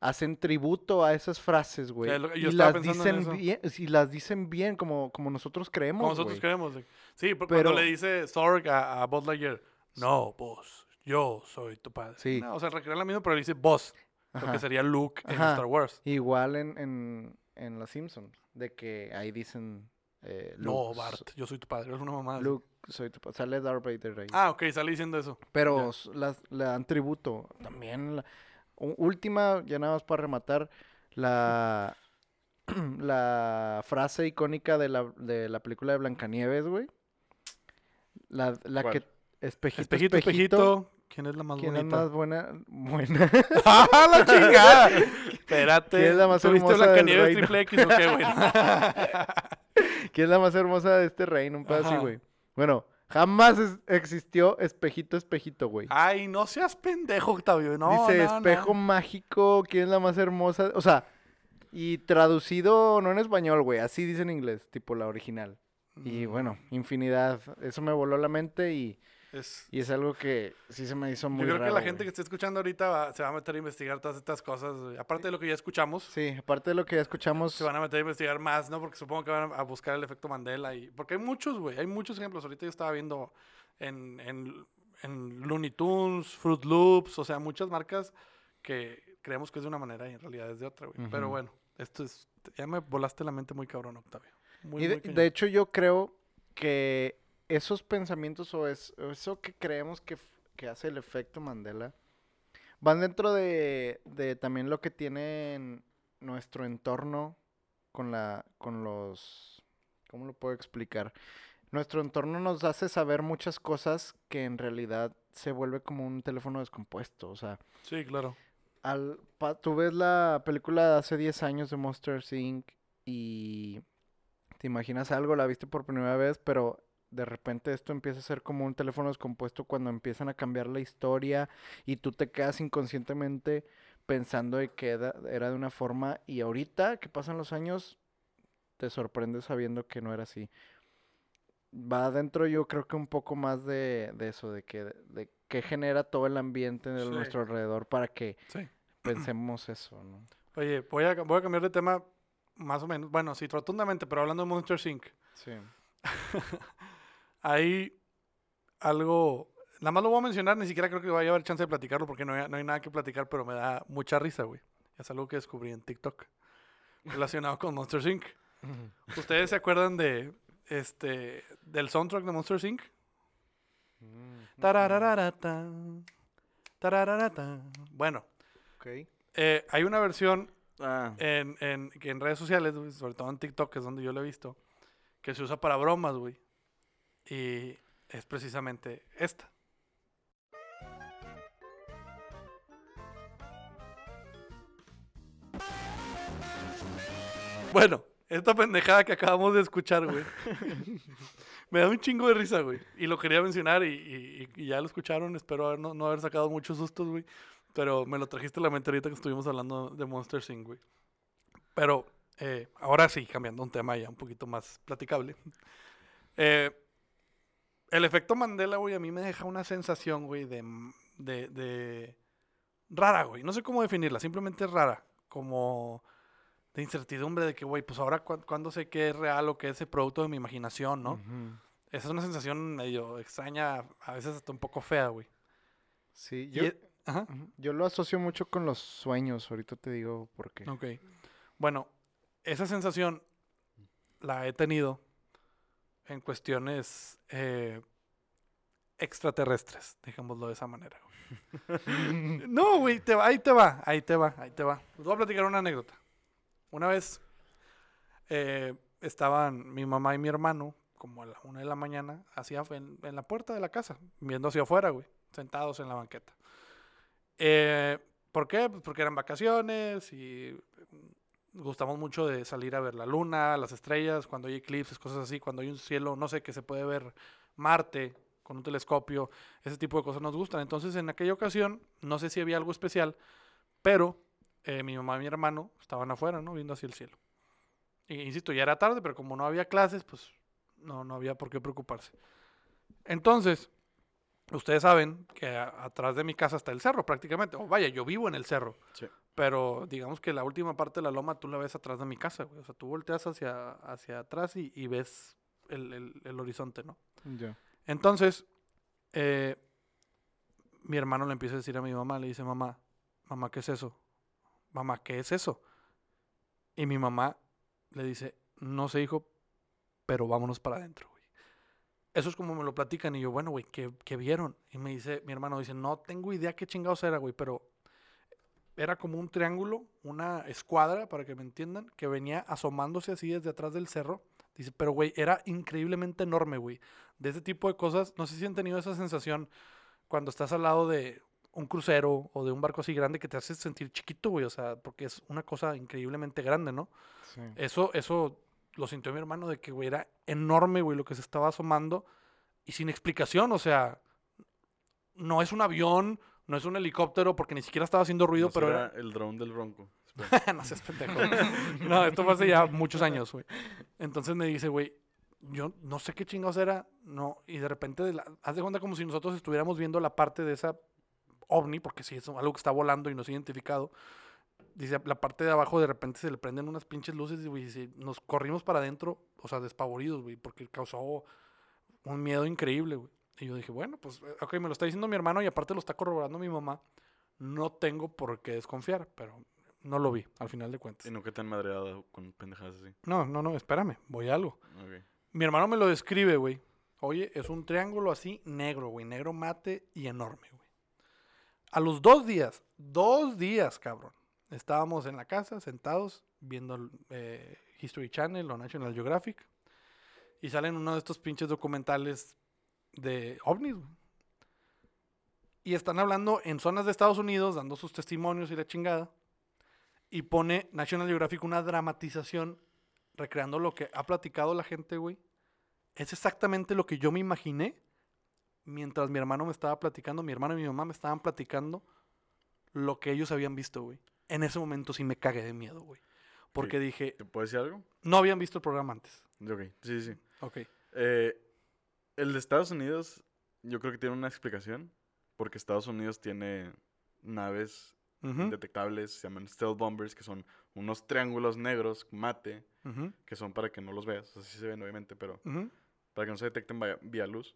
hacen tributo a esas frases, güey. y las dicen bien, y las dicen bien como, como nosotros creemos, Como nosotros güey. creemos. Sí, Pero- cuando le dice Zorg a, a Buzz Lightyear, no, vos, yo soy tu padre. Sí. No, o sea, recrea la misma, pero le dice vos, lo que sería Luke en Ajá. Star Wars. Igual en, en, en Los Simpsons, de que ahí dicen... eh, No, Luke, Bart, yo soy tu padre, es una mamá. Luke, soy tu pa- Sale Darth Vader ahí. Ah, ok, sale diciendo eso. Pero las, le dan tributo. También la última, ya nada más para rematar, la, la frase icónica de la, de la película de Blancanieves, güey. La, la que... Espejito, Espejito, espejito, espejito, ¿Quién es la más ¿Quién es bonita? más buena? Buena. ¡Ah, la chingada! Espérate. ¿Quién es la más ¿Tuviste hermosa del Blancanieves reino? triple X o qué, güey? ¿Quién es la más hermosa de este reino? Un así, Ajá. güey. Bueno, jamás es- existió espejito, espejito, güey. Ay, no seas pendejo, Octavio. No, Dice no, no. espejo mágico, ¿quién es la más hermosa? O sea, y traducido no en español, güey, así dice en inglés, tipo la original. Y bueno, infinidad. Eso me voló la mente y, es- y es algo que sí se me hizo muy Yo creo que la gente güey. que esté escuchando ahorita va- se va a meter a investigar todas estas cosas. güey. Aparte de lo que ya escuchamos, Sí, aparte de lo que ya escuchamos, se van a meter a investigar más, ¿no? Porque supongo que van a buscar el efecto Mandela. y Porque hay muchos, güey. Hay muchos ejemplos. Ahorita yo estaba viendo en, en, en Looney Tunes, Fruit Loops, o sea, muchas marcas que creemos que es de una manera y en realidad es de otra, güey. Pero bueno, esto es... Ya me volaste la mente muy cabrón, Octavio. Muy, y de, muy cañón. de hecho yo creo que esos pensamientos o es- eso que creemos que, que hace el efecto Mandela van dentro de, de también lo que tiene en nuestro entorno con la con los ¿cómo lo puedo explicar? Nuestro entorno nos hace saber muchas cosas que en realidad se vuelve como un teléfono descompuesto, o sea, Sí, claro. al, pa- tú ves la película de hace 10 años de Monster Inc. y te imaginas algo, la viste por primera vez, pero de repente esto empieza a ser como un teléfono descompuesto cuando empiezan a cambiar la historia y tú te quedas inconscientemente pensando de que era, de una forma y ahorita que pasan los años te sorprendes sabiendo que no era así. Va adentro yo creo que un poco más de, de eso, de que, de que genera todo el ambiente de Sí. nuestro alrededor para que Sí. pensemos eso, ¿no? Oye, voy a, voy a cambiar de tema más o menos. Bueno, sí, rotundamente, pero hablando de Monster Inc. Sí. Hay algo, nada más lo voy a mencionar, ni siquiera creo que vaya a haber chance de platicarlo porque no hay, no hay nada que platicar, pero me da mucha risa, güey. Es algo que descubrí en TikTok relacionado con Monster Inc. ¿Ustedes se acuerdan de este del soundtrack de Monster Inc? Tararararata, tarararata. Bueno, Ok. eh, hay una versión Ah, en, en, que en redes sociales, güey, sobre todo en TikTok, que es donde yo lo he visto, que se usa para bromas, güey. Y es precisamente esta. Bueno, esta pendejada que acabamos de escuchar, güey. Me da un chingo de risa, güey. Y lo quería mencionar y, y- y ya lo escucharon. Espero haber- no, no haber sacado muchos sustos, güey. Pero me lo trajiste a la mente ahorita que estuvimos hablando de Monster Inc., güey. Pero eh, ahora sí, cambiando un tema ya un poquito más platicable. Eh, el efecto Mandela, güey, a mí me deja una sensación, güey, de, de, de rara, güey. No sé cómo definirla, simplemente rara. Como de incertidumbre de que, güey, pues ahora cuán- cuándo sé qué es real o qué es el producto de mi imaginación, ¿no? Ujú. Esa es una sensación medio extraña, a veces hasta un poco fea, güey. Sí, Y yo, e- Ajá. yo lo asocio mucho con los sueños, ahorita te digo por qué. Ok. Bueno, esa sensación la he tenido en cuestiones eh, extraterrestres, dejémoslo de esa manera. no, güey, te va- ahí te va, ahí te va, ahí te va. Les voy a platicar una anécdota. Una vez eh, estaban mi mamá y mi hermano, como a la una de la mañana, hacia, en, en la puerta de la casa, viendo hacia afuera, güey, sentados en la banqueta. Eh, ¿Por qué? Pues porque eran vacaciones y mm, gustamos mucho de salir a ver la luna, las estrellas, cuando hay eclipses, cosas así, cuando hay un cielo, no sé, que se puede ver Marte con un telescopio, ese tipo de cosas nos gustan. Entonces, en aquella ocasión, no sé si había algo especial, pero eh, mi mamá y mi hermano estaban afuera, ¿no? Viendo hacia el cielo. Y, insisto, ya era tarde, pero como no había clases, pues no, no había por qué preocuparse. Entonces, ustedes saben que a- atrás de mi casa está el cerro prácticamente. O vaya, yo vivo en el cerro. Sí. Pero digamos que la última parte de la loma tú la ves atrás de mi casa, güey. O sea, tú volteas hacia, hacia atrás y, y ves el, el- el horizonte, ¿no? Ya. Entonces, eh, mi hermano le empieza a decir a mi mamá, le dice, mamá, mamá, ¿qué es eso? Mamá, ¿qué es eso? Y mi mamá le dice, no sé, hijo, pero vámonos para adentro. Eso es como me lo platican y yo, bueno, güey, ¿qué, qué vieron? Y me dice, mi hermano dice, no tengo idea qué chingados era, güey, pero era como un triángulo, una escuadra, para que me entiendan, que venía asomándose así desde atrás del cerro. Dice, pero güey, era increíblemente enorme, güey. De ese tipo de cosas, no sé si han tenido esa sensación cuando estás al lado de un crucero o de un barco así grande que te hace sentir chiquito, güey. O sea, porque es una cosa increíblemente grande, ¿no? Sí. Eso, eso lo sintió mi hermano de que, güey, era enorme, güey, lo que se estaba asomando y sin explicación, o sea, no es un avión, no es un helicóptero porque ni siquiera estaba haciendo ruido, No pero era... el drone del Bronco. No seas pendejo. no, esto fue hace ya muchos años, güey. Entonces me dice, güey, yo no sé qué chingados era, no, y de repente, de la- haz de cuenta como si nosotros estuviéramos viendo la parte de esa ovni, porque sí, es algo que está volando y no ha identificado. Dice, la parte de abajo de repente se le prenden unas pinches luces y, güey, dice, nos corrimos para adentro, o sea, despavoridos, güey, porque causó un miedo increíble, güey. Y yo dije, bueno, pues, eh, ok, me lo está diciendo mi hermano y aparte lo está corroborando mi mamá. No tengo por qué desconfiar, pero no lo vi, al final de cuentas. Y nunca te han madreado con pendejadas así. No, no, no, espérame, voy a algo. Mi hermano me lo describe, güey. Oye, es un triángulo así negro, güey, negro mate y enorme, güey. A los dos días, dos días, cabrón. Estábamos en la casa, sentados, viendo eh, History Channel o National Geographic. Y salen uno de estos pinches documentales de ovnis. Y están hablando en zonas de Estados Unidos, dando sus testimonios y la chingada. Y pone National Geographic una dramatización recreando lo que ha platicado la gente, güey. Es exactamente lo que yo me imaginé mientras mi hermano me estaba platicando, mi hermano y mi mamá me estaban platicando lo que ellos habían visto, güey. En ese momento sí me cagué de miedo, güey. Porque Ok. dije, ¿Te puedo decir algo? no habían visto el programa antes. Ok, sí, sí. Ok. Eh, el de Estados Unidos, yo creo que tiene una explicación. Porque Estados Unidos tiene naves Ujú, indetectables, se llaman stealth bombers, que son unos triángulos negros, mate, ujú, que son para que no los veas. Así se ven, obviamente, pero ujú. para que no se detecten via, vía luz.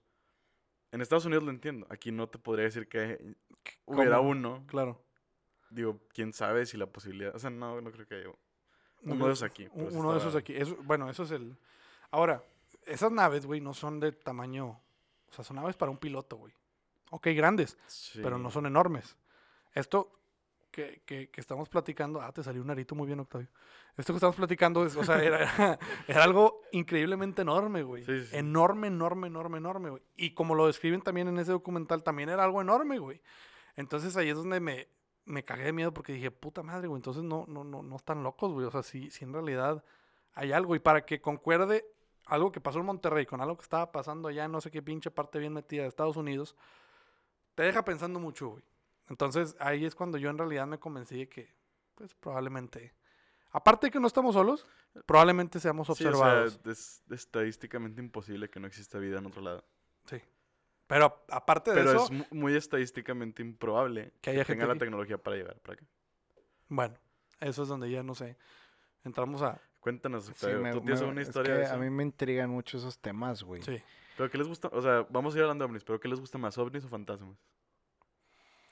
En Estados Unidos lo entiendo. Aquí no te podría decir que hubiera ¿Cómo? uno. Claro. Digo, quién sabe si la posibilidad. O sea, no, no creo que haya No uno de esos aquí. u- pero sí Uno de esos aquí. Eso- bueno, eso es el... Ahora, esas naves, güey, no son de tamaño... O sea, son naves para un piloto, güey. Ok, grandes. pero no Sí. son enormes. Esto que, que- que estamos platicando, ah, te salió un arito muy bien, Octavio. Esto que estamos platicando, es, o sea, era, era algo increíblemente enorme, güey. Sí, sí, sí. Enorme, enorme, enorme, enorme, güey. Y como lo describen también en ese documental, también era algo enorme, güey. Entonces ahí es donde me, me cagué de miedo porque dije, puta madre, güey, entonces no, no, no, no están locos, güey. O sea, sí, sí en realidad hay algo. Y para que concuerde algo que pasó en Monterrey con algo que estaba pasando allá en no sé qué pinche parte bien metida de Estados Unidos, te deja pensando mucho, güey. Entonces ahí es cuando yo en realidad me convencí de que, pues probablemente, aparte de que no estamos solos, probablemente seamos Sí, o sea, observados. es estadísticamente imposible que no exista vida en otro lado. Sí. Pero aparte de Pero eso, es mu- muy estadísticamente improbable Que haya gente tenga la tecnología para llegar para acá. bueno, eso es donde ya no sé. Entramos a. Cuéntanos, Sí, me- ¿tú tienes es historia que de eso? A mí me intrigan mucho esos temas, güey. Sí. ¿Pero qué les gusta? O sea, vamos a ir hablando de ovnis, pero ¿qué les gusta más, ovnis o fantasmas?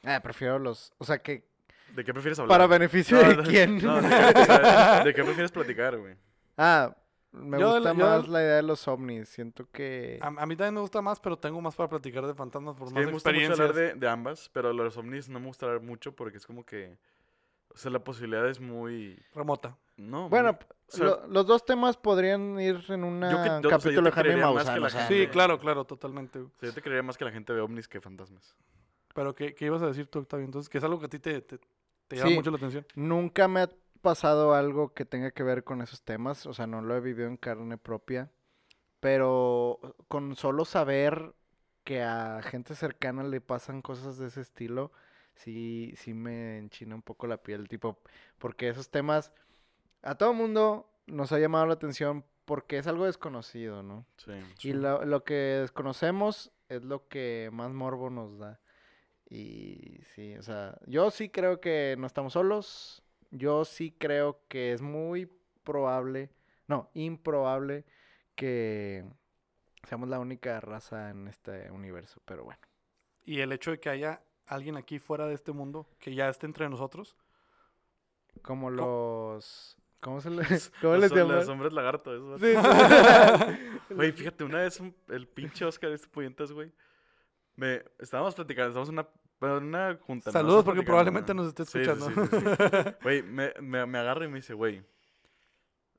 Ah, prefiero los. O sea, que. ¿De qué prefieres hablar? ¿Para beneficio No, de no, quién? no, ¿de, ¿de qué prefieres platicar, güey? Ah, me Yo gusta más la- la idea de los ovnis. Siento que. A, a mí también me gusta más, pero tengo más para platicar de fantasmas por Es que más me gusta mucho hablar de, de ambas, pero los ovnis no me gusta hablar mucho porque es como que... O sea, la posibilidad es muy... Remota. No, Bueno, muy- p- o sea, lo- los dos temas podrían ir en un o sea, capítulo de Jaime Maussan. o sea, Sí, de- claro, claro, totalmente. o sea, yo te creería más que la gente ve ovnis que fantasmas. Pero ¿qué, qué ibas a decir tú, Octavio? Entonces, que es algo que a ti te, te, te llama Sí. mucho la atención. Nunca me ha pasado algo que tenga que ver con esos temas, o sea, no lo he vivido en carne propia, pero con solo saber que a gente cercana le pasan cosas de ese estilo, sí, sí me enchina un poco la piel, tipo, porque esos temas a todo mundo nos ha llamado la atención porque es algo desconocido, ¿no? Sí. Y lo, lo que desconocemos es lo que más morbo nos da. Y sí, o sea, yo sí creo que no estamos solos. Yo sí creo que es muy probable, no, improbable que seamos la única raza en este universo, pero bueno. Y el hecho de que haya alguien aquí fuera de este mundo que ya esté entre nosotros. Como los... ¿Cómo se les, cómo Los, les llaman? los hombres lagarto, eso. Sí, Güey, fíjate, una vez un- el pinche Oscar, este puñetas, güey. Me, estábamos platicando, estábamos en una, bueno, en una junta. Saludos porque probablemente ¿no? nos esté escuchando. sí, sí, sí. Güey, me, me, me agarra y me dice, güey,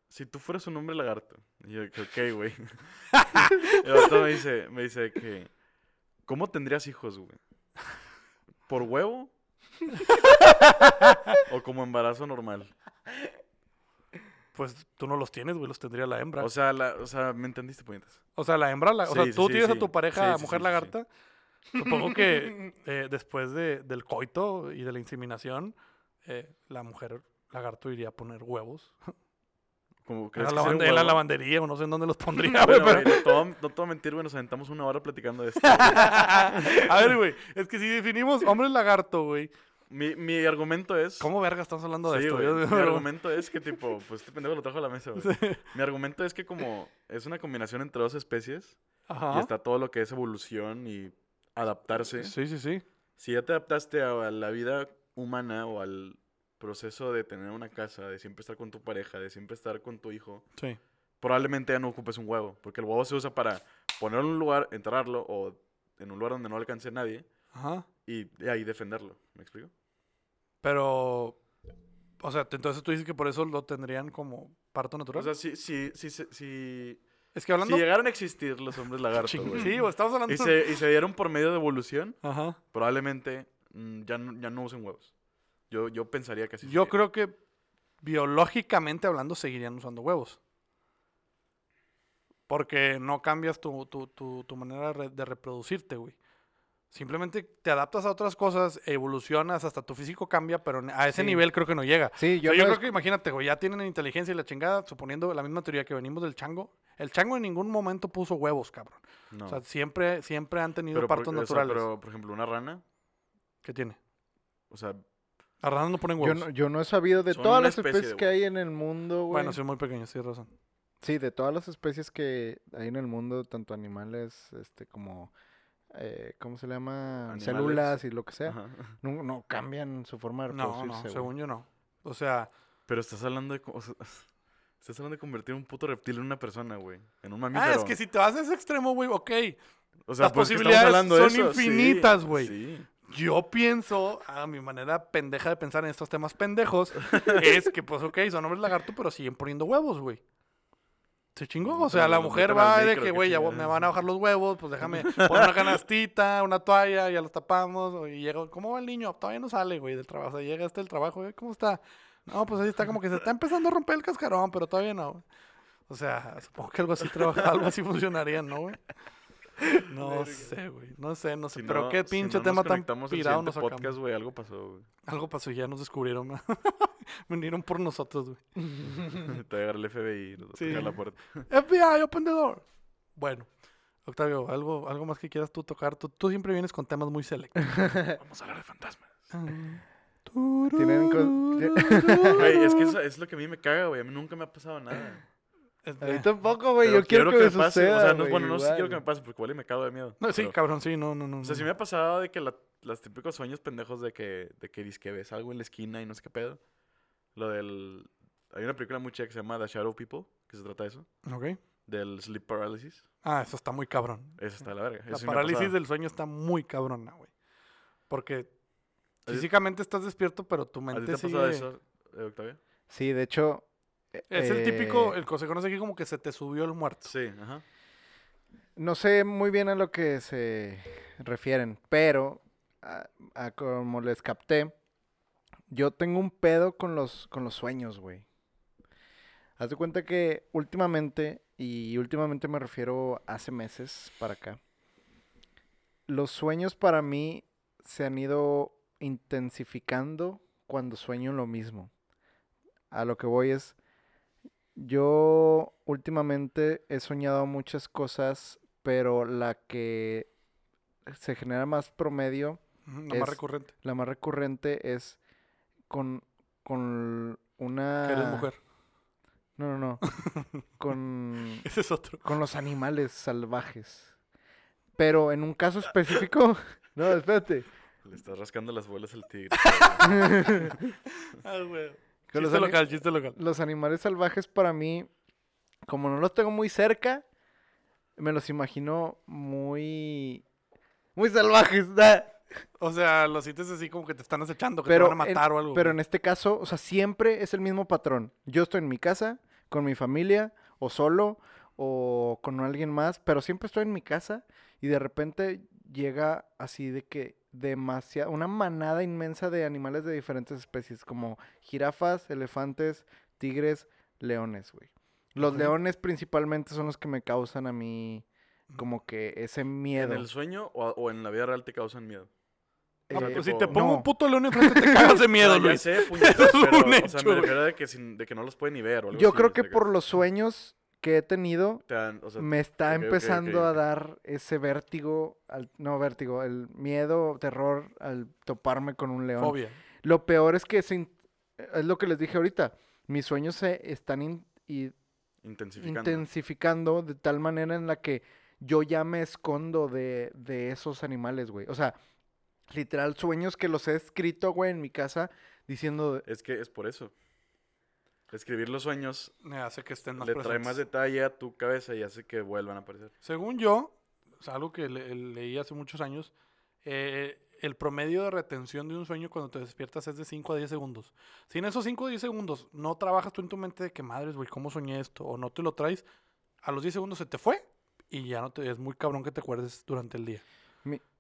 si tú fueras un hombre lagarto. Y yo, que, ok, güey. y el vato me dice, me dice que, ¿cómo tendrías hijos, güey? ¿Por huevo? ¿O como embarazo normal? Pues tú no los tienes, güey, los tendría la hembra. O sea, la, o sea, ¿me entendiste, puñetas? O sea, la hembra, la- o sea, tú tienes a tu pareja mujer lagarta. Supongo que eh, después de- del coito y de la inseminación, eh, la mujer lagarto iría a poner huevos. Como, En ¿crees la, que un lavande- en la lavandería o no sé en dónde los pondría, güey. Bueno, pero- no, te voy a- no a mentir, güey, nos aventamos una hora platicando de esto. a ver, güey, es que si definimos hombre lagarto, güey. mi, mi argumento es... ¿Cómo verga estamos hablando de Sí, esto? Yo- Mi argumento es que, tipo, pues este pendejo lo trajo a la mesa, güey. Mi argumento es que como es una combinación entre dos especies Ajá. y está todo lo que es evolución y adaptarse. Sí, sí, sí. Si ya te adaptaste a, la vida humana o al proceso de tener una casa, de siempre estar con tu pareja, de siempre estar con tu hijo, Sí. probablemente ya no ocupes un huevo, porque el huevo se usa para ponerlo en un lugar, enterrarlo o en un lugar donde no alcance nadie Ajá. y de ahí defenderlo. ¿Me explico? Pero, o sea, entonces tú dices que por eso lo tendrían como parto natural. O sea, si, si, si, si, es que hablando... si llegaron a existir los hombres lagarto, Ching- güey, sí, estamos hablando... y, se, y se dieron por medio de evolución, Ajá. probablemente mm, ya, no, ya no usen huevos. Yo, yo pensaría que así Yo sería. creo que biológicamente hablando seguirían usando huevos. Porque no cambias tu, tu, tu, tu manera de reproducirte, güey. Simplemente te adaptas a otras cosas, evolucionas, hasta tu físico cambia, pero a ese Sí. nivel creo que no llega. Sí, Yo, yo, creo que imagínate, güey, ya tienen inteligencia y la chingada, suponiendo la misma teoría que venimos del chango. El chango en ningún momento puso huevos, cabrón. No. O sea, siempre, siempre han tenido pero, por, partos o sea, naturales. pero, por ejemplo, una rana, ¿Qué tiene? o sea, Las ranas no ponen yo, huevos. no, yo no he sabido de Son todas las especie especies que hay en el mundo, güey. bueno, son muy pequeños, tienes razón. Sí, de todas las especies que hay en el mundo, tanto animales, este, como, eh, ¿cómo se le llama? Animales. Células y lo que sea. ajá. No, no cambian su forma de No, reproducirse, no, güey. según yo no. O sea, Pero estás hablando de... co- o sea, estás hablando de convertir un puto reptil en una persona, güey. En un mamífero. ah, es que si te vas a ese extremo, güey, ok. O sea, las pues, posibilidades son eso, infinitas, güey. Sí. Yo pienso, a mi manera pendeja de pensar en estos temas pendejos, es que, pues, ok, son hombres lagarto, pero siguen poniendo huevos, güey. Se chingó. O sea, la mujer va de que, güey, ya me van a bajar los huevos, pues déjame poner una canastita, una toalla, ya los tapamos. Y llega, ¿cómo va el niño? Todavía no sale, güey, del trabajo. O sea, llega este del trabajo, güey, ¿cómo está? No, pues ahí está como que se está empezando a romper el cascarón, pero todavía no. O sea, supongo que algo así trabaja, algo así funcionaría, ¿no, güey? No sé, güey. No sé, no sé. Si pero no- qué si pinche no tema tan pirado nos sacamos. podcast, güey, algo pasó, güey. Algo pasó y ya nos descubrieron. ¿no? Vinieron por nosotros, güey. Te va a agarrar el FBI y nos va a Sí. tocar la puerta. FBI, open the door. Bueno, Octavio, ¿algo, algo más que quieras tú tocar? Tú, tú siempre vienes con temas muy selectos. Vamos a hablar de fantasmas. Tienen Güey, es que eso es lo que a mí me caga, güey. A mí nunca me ha pasado nada. A mí tampoco, güey. Yo quiero, que, me pase. suceda, O sea, no, güey, bueno, no sé si quiero que me pase porque igual y me cago de miedo. No, sí, pero- cabrón, sí, no, no, no. O sea, sí no. me ha pasado de que la, los típicos sueños pendejos de que, de que que ves algo en la esquina y no sé qué pedo. Lo del... Hay una película muy chida que se llama The Shadow People, que se trata de eso. Ok. Del sleep paralysis. Ah, eso está muy cabrón. Eso está de la verga. La Eso sí me parálisis del sueño está muy cabrona, güey. Porque ¿A físicamente estás despierto, pero tu ¿A ti te mente ha pasado sigue... eso, eh, Octavio? Sí, de hecho. eh, Es el típico, eh, el que se conoce aquí como que se te subió el muerto. Sí, ajá. No sé muy bien a lo que se refieren, pero a, a como les capté, yo tengo un pedo con los, con los sueños, güey. Haz de cuenta que últimamente, y últimamente me refiero hace meses para acá, los sueños para mí se han ido intensificando cuando sueño lo mismo. A lo que voy es, yo últimamente he soñado muchas cosas, pero la que se genera más promedio, La más Es- recurrente. la más recurrente es con, con una... Que eres mujer. No, no, no. con, Ese es otro. con los animales salvajes. Pero en un caso específico... no, espérate. Le estás rascando las bolas al tigre. Ah, güey. Los Chiste ani- local, chiste local. los animales salvajes para mí, como no los tengo muy cerca, me los imagino muy... Muy salvajes. ¿da? O sea, lo sientes así como que te están acechando, que Pero te van a en- matar o algo. Pero en este caso, o sea, siempre es el mismo patrón. Yo estoy en mi casa, con mi familia, o solo, o con alguien más, pero siempre estoy en mi casa y de repente llega así de que demasiada, una manada inmensa de animales de diferentes especies, como jirafas, elefantes, tigres, leones, güey. Los Ok. leones principalmente son los que me causan a mí como que ese miedo. ¿En el sueño o, o en la vida real te causan miedo? Ah, O sea, pues tipo- si te pongo no. un puto león enfrente, te cagas de miedo, Ah, ya Luis. sé, puñetas, pero, o sea, me refiero de que, sin- de que no los pueden ni ver o algo Yo así, creo que por los sueños que he tenido, te dan, o sea, me está empezando a dar ese vértigo, al, no vértigo, el miedo, terror al toparme con un león. Fobia. Lo peor es que se es lo que les dije ahorita. Mis sueños se están in- y- intensificando. intensificando de tal manera en la que yo ya me escondo de, de esos animales, güey. O sea, literal, sueños que los he escrito, güey, en mi casa diciendo, Es que es por eso. Escribir los sueños Me hace que estén más le trae más detalle a tu cabeza y hace que vuelvan a aparecer. Según yo, es algo que le- leí hace muchos años, eh, el promedio de retención de un sueño cuando te despiertas es de 5 a 10 segundos. Si en esos 5 a 10 segundos no trabajas tú en tu mente de que madres, güey, ¿cómo soñé esto? O no te lo traes, a los 10 segundos se te fue y ya no te es muy cabrón que te acuerdes durante el día.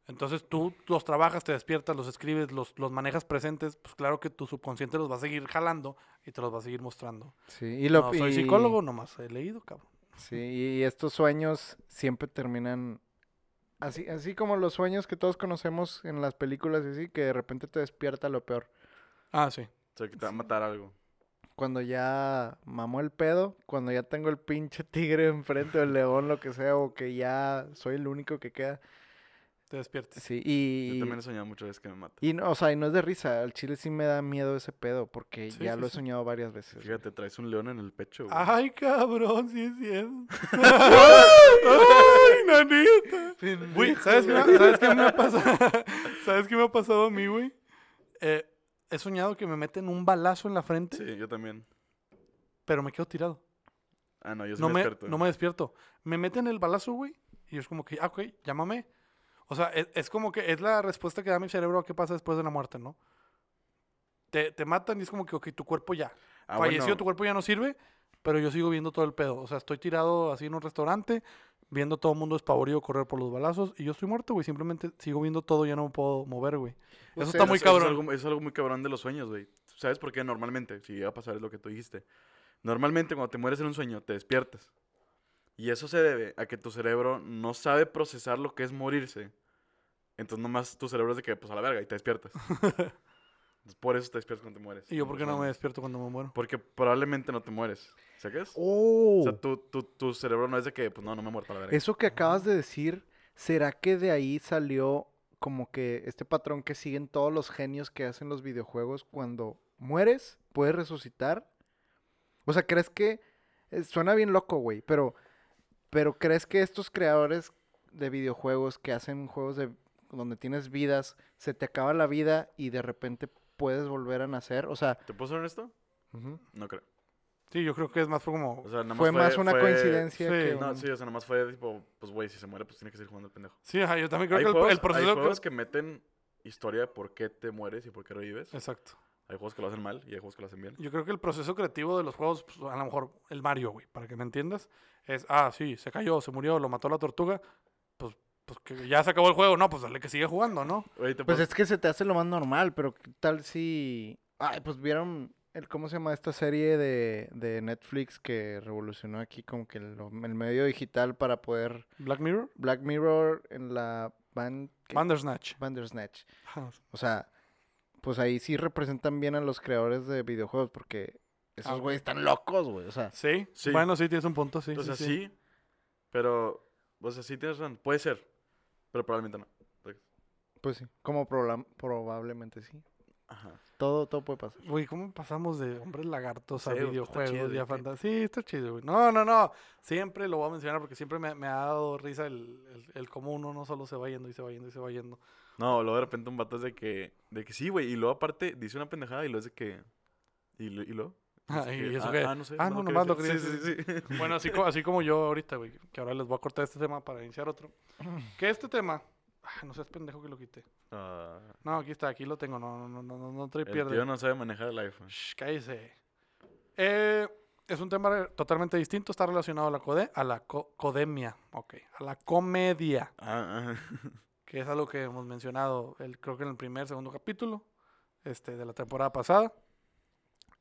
Entonces tú los trabajas, te despiertas, los escribes, los, los manejas presentes, pues claro que tu subconsciente los va a seguir jalando y te los va a seguir mostrando. sí, y lo no soy y- psicólogo, nomás he leído, cabrón. Sí, y estos sueños siempre terminan así, así como los sueños que todos conocemos en las películas y así, que de repente te despierta lo peor. Ah, sí. O sea, que te va a matar algo. Cuando ya mamó el pedo, cuando ya tengo el pinche tigre enfrente o el león, lo que sea, o que ya soy el único que queda. Te despiertas. Sí, Yo y... también he soñado muchas veces que me mata. Y no, o sea, y no es de risa, al chile sí me da miedo ese pedo, porque Sí, ya sí, lo he sí. soñado varias veces. güey. Fíjate, traes un león en el pecho, güey. Ay, cabrón, sí es cierto. Ay, nanita. Güey, ¿sabes qué, me, ¿sabes qué me ha pasado? ¿Sabes qué me ha pasado a mí, güey? Eh, he soñado que me meten un balazo en la frente, Sí, yo también. pero me quedo tirado. Ah, no, yo sí No me me, despierto. no me despierto. Me meten el balazo, güey, y es como que, ah, ok, llámame. O sea, es, es como que es la respuesta que da mi cerebro a qué pasa después de la muerte, ¿no? Te, te matan y es como que, ok, tu cuerpo ya. Ah, falleció, bueno, tu cuerpo ya no sirve, pero yo sigo viendo todo el pedo. O sea, estoy tirado así en un restaurante, viendo todo el mundo espavorido correr por los balazos, y yo estoy muerto, güey. Simplemente sigo viendo todo, ya no me puedo mover, güey. Eso sea, está muy cabrón. Es algo, eso es algo muy cabrón de los sueños, güey. ¿Sabes por qué? Normalmente, si llega a pasar es lo que tú dijiste. Normalmente cuando te mueres en un sueño, te despiertas. Y eso se debe a que tu cerebro no sabe procesar lo que es morirse. Entonces nomás tu cerebro es de que, pues a la verga, y te despiertas. Entonces, por eso te despiertas cuando te mueres. ¿Y yo por qué no me despierto cuando me muero? Porque probablemente no te mueres. ¿Sabes? ¡Oh! O sea, tu, tu, tu cerebro no es de que, pues no, no me he muerto a la verga. Eso que acabas de decir, ¿será que de ahí salió como que este patrón que siguen todos los genios que hacen los videojuegos cuando mueres, puedes resucitar? O sea, ¿crees que eh, suena bien loco, güey, pero pero crees que estos creadores de videojuegos que hacen juegos de donde tienes vidas, se te acaba la vida y de repente puedes volver a nacer? O sea, ¿Te puedo ser honesto? ujú, No creo. Sí, yo creo que es más como... O sea, nada fue más una fue- coincidencia sí, que No, sí, o sea, nada más fue tipo, pues güey, si se muere, pues tiene que seguir jugando el pendejo. Sí, ajá, yo también creo hay que el- juegos, el, proceso... hay creo- juegos que meten historia de por qué te mueres y por qué revives. Exacto. Hay juegos que lo hacen mal y hay juegos que lo hacen bien. Yo creo que el proceso creativo de los juegos, pues, a lo mejor el Mario, güey, para que me entiendas, es, ah, sí, se cayó, se murió, lo mató la tortuga, pues, pues que ya se acabó el juego, no, pues dale que sigue jugando, ¿no? Oye, Pues puedo- es que se te hace lo más normal, pero ¿qué tal si... Ay, pues vieron el, ¿cómo se llama esta serie de, de Netflix que revolucionó aquí como que el, el medio digital para poder... Black Mirror, Black Mirror en la. ¿qué? Bandersnatch. Bandersnatch. Ajá. O sea, pues ahí sí representan bien a los creadores de videojuegos porque esos Ah, güeyes están locos, güey. O sea, Sí, Sí. bueno, sí, tienes un punto, sí. o sea, sí, sí, sí. pero, o sea, sí tienes razón. Puede ser, pero probablemente no. pues sí, como probablemente sí. Ajá. Todo, todo puede pasar. Güey, ¿cómo pasamos de hombres lagartos a Sí, pues, videojuegos chido, y a fantasía? Sí, está chido, güey. No, no, no. Siempre lo voy a mencionar porque siempre me, me ha dado risa el, el, el cómo uno no solo se va yendo y se va yendo y se va yendo. No, luego de repente un vato es de que, de que sí, güey, y luego aparte dice una pendejada y luego es de que, ¿y, lo- y luego? Ah, Dice ¿y que, eso ah? Ah, no sé. Ah, no, nomás lo decir". quería Sí, sí, sí. Bueno, así, co- así como yo ahorita, güey, que ahora les voy a cortar este tema para iniciar otro. Que este tema, ah, no seas pendejo que lo quité. Ah, No, aquí está, aquí lo tengo, no, no, no, no, no trae el pierde. tío no sabe manejar el iPhone. Shh, cállese. Eh, es un tema totalmente distinto, está relacionado a la, code, a la co- codemia, ok, a la comedia. Ah, ah. que es algo que hemos mencionado, el, creo que en el primer, segundo capítulo este, de la temporada pasada.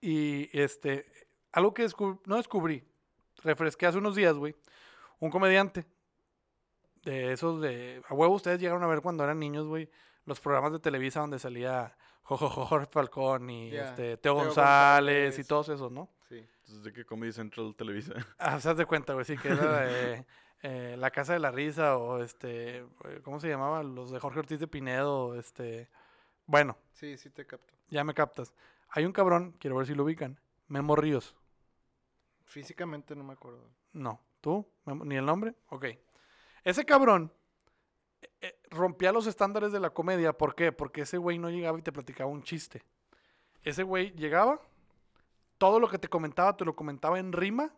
Y este, algo que descub- no descubrí, refresqué hace unos días, güey, un comediante de esos de, a huevo ustedes llegaron a ver cuando eran niños, güey, los programas de Televisa donde salía Jorge Falcón y Ya, este, Teo, Teo González, y González. todos esos, ¿no? Sí. Entonces, ¿de qué Comedy Central Televisa? Ah, se de cuenta, güey, sí, que era de, eh, La Casa de la Risa o este, eh, ¿cómo se llamaba? Los de Jorge Ortiz de Pinedo, este, bueno, Sí, sí te capto. ya me captas. Hay un cabrón, quiero ver si lo ubican, Memo Ríos. Físicamente no me acuerdo. No, ¿tú? ¿Ni el nombre? Ok. Ese cabrón eh, rompía los estándares de la comedia. ¿Por qué? Porque ese güey no llegaba y te platicaba un chiste. Ese güey llegaba, todo lo que te comentaba, te lo comentaba en rima,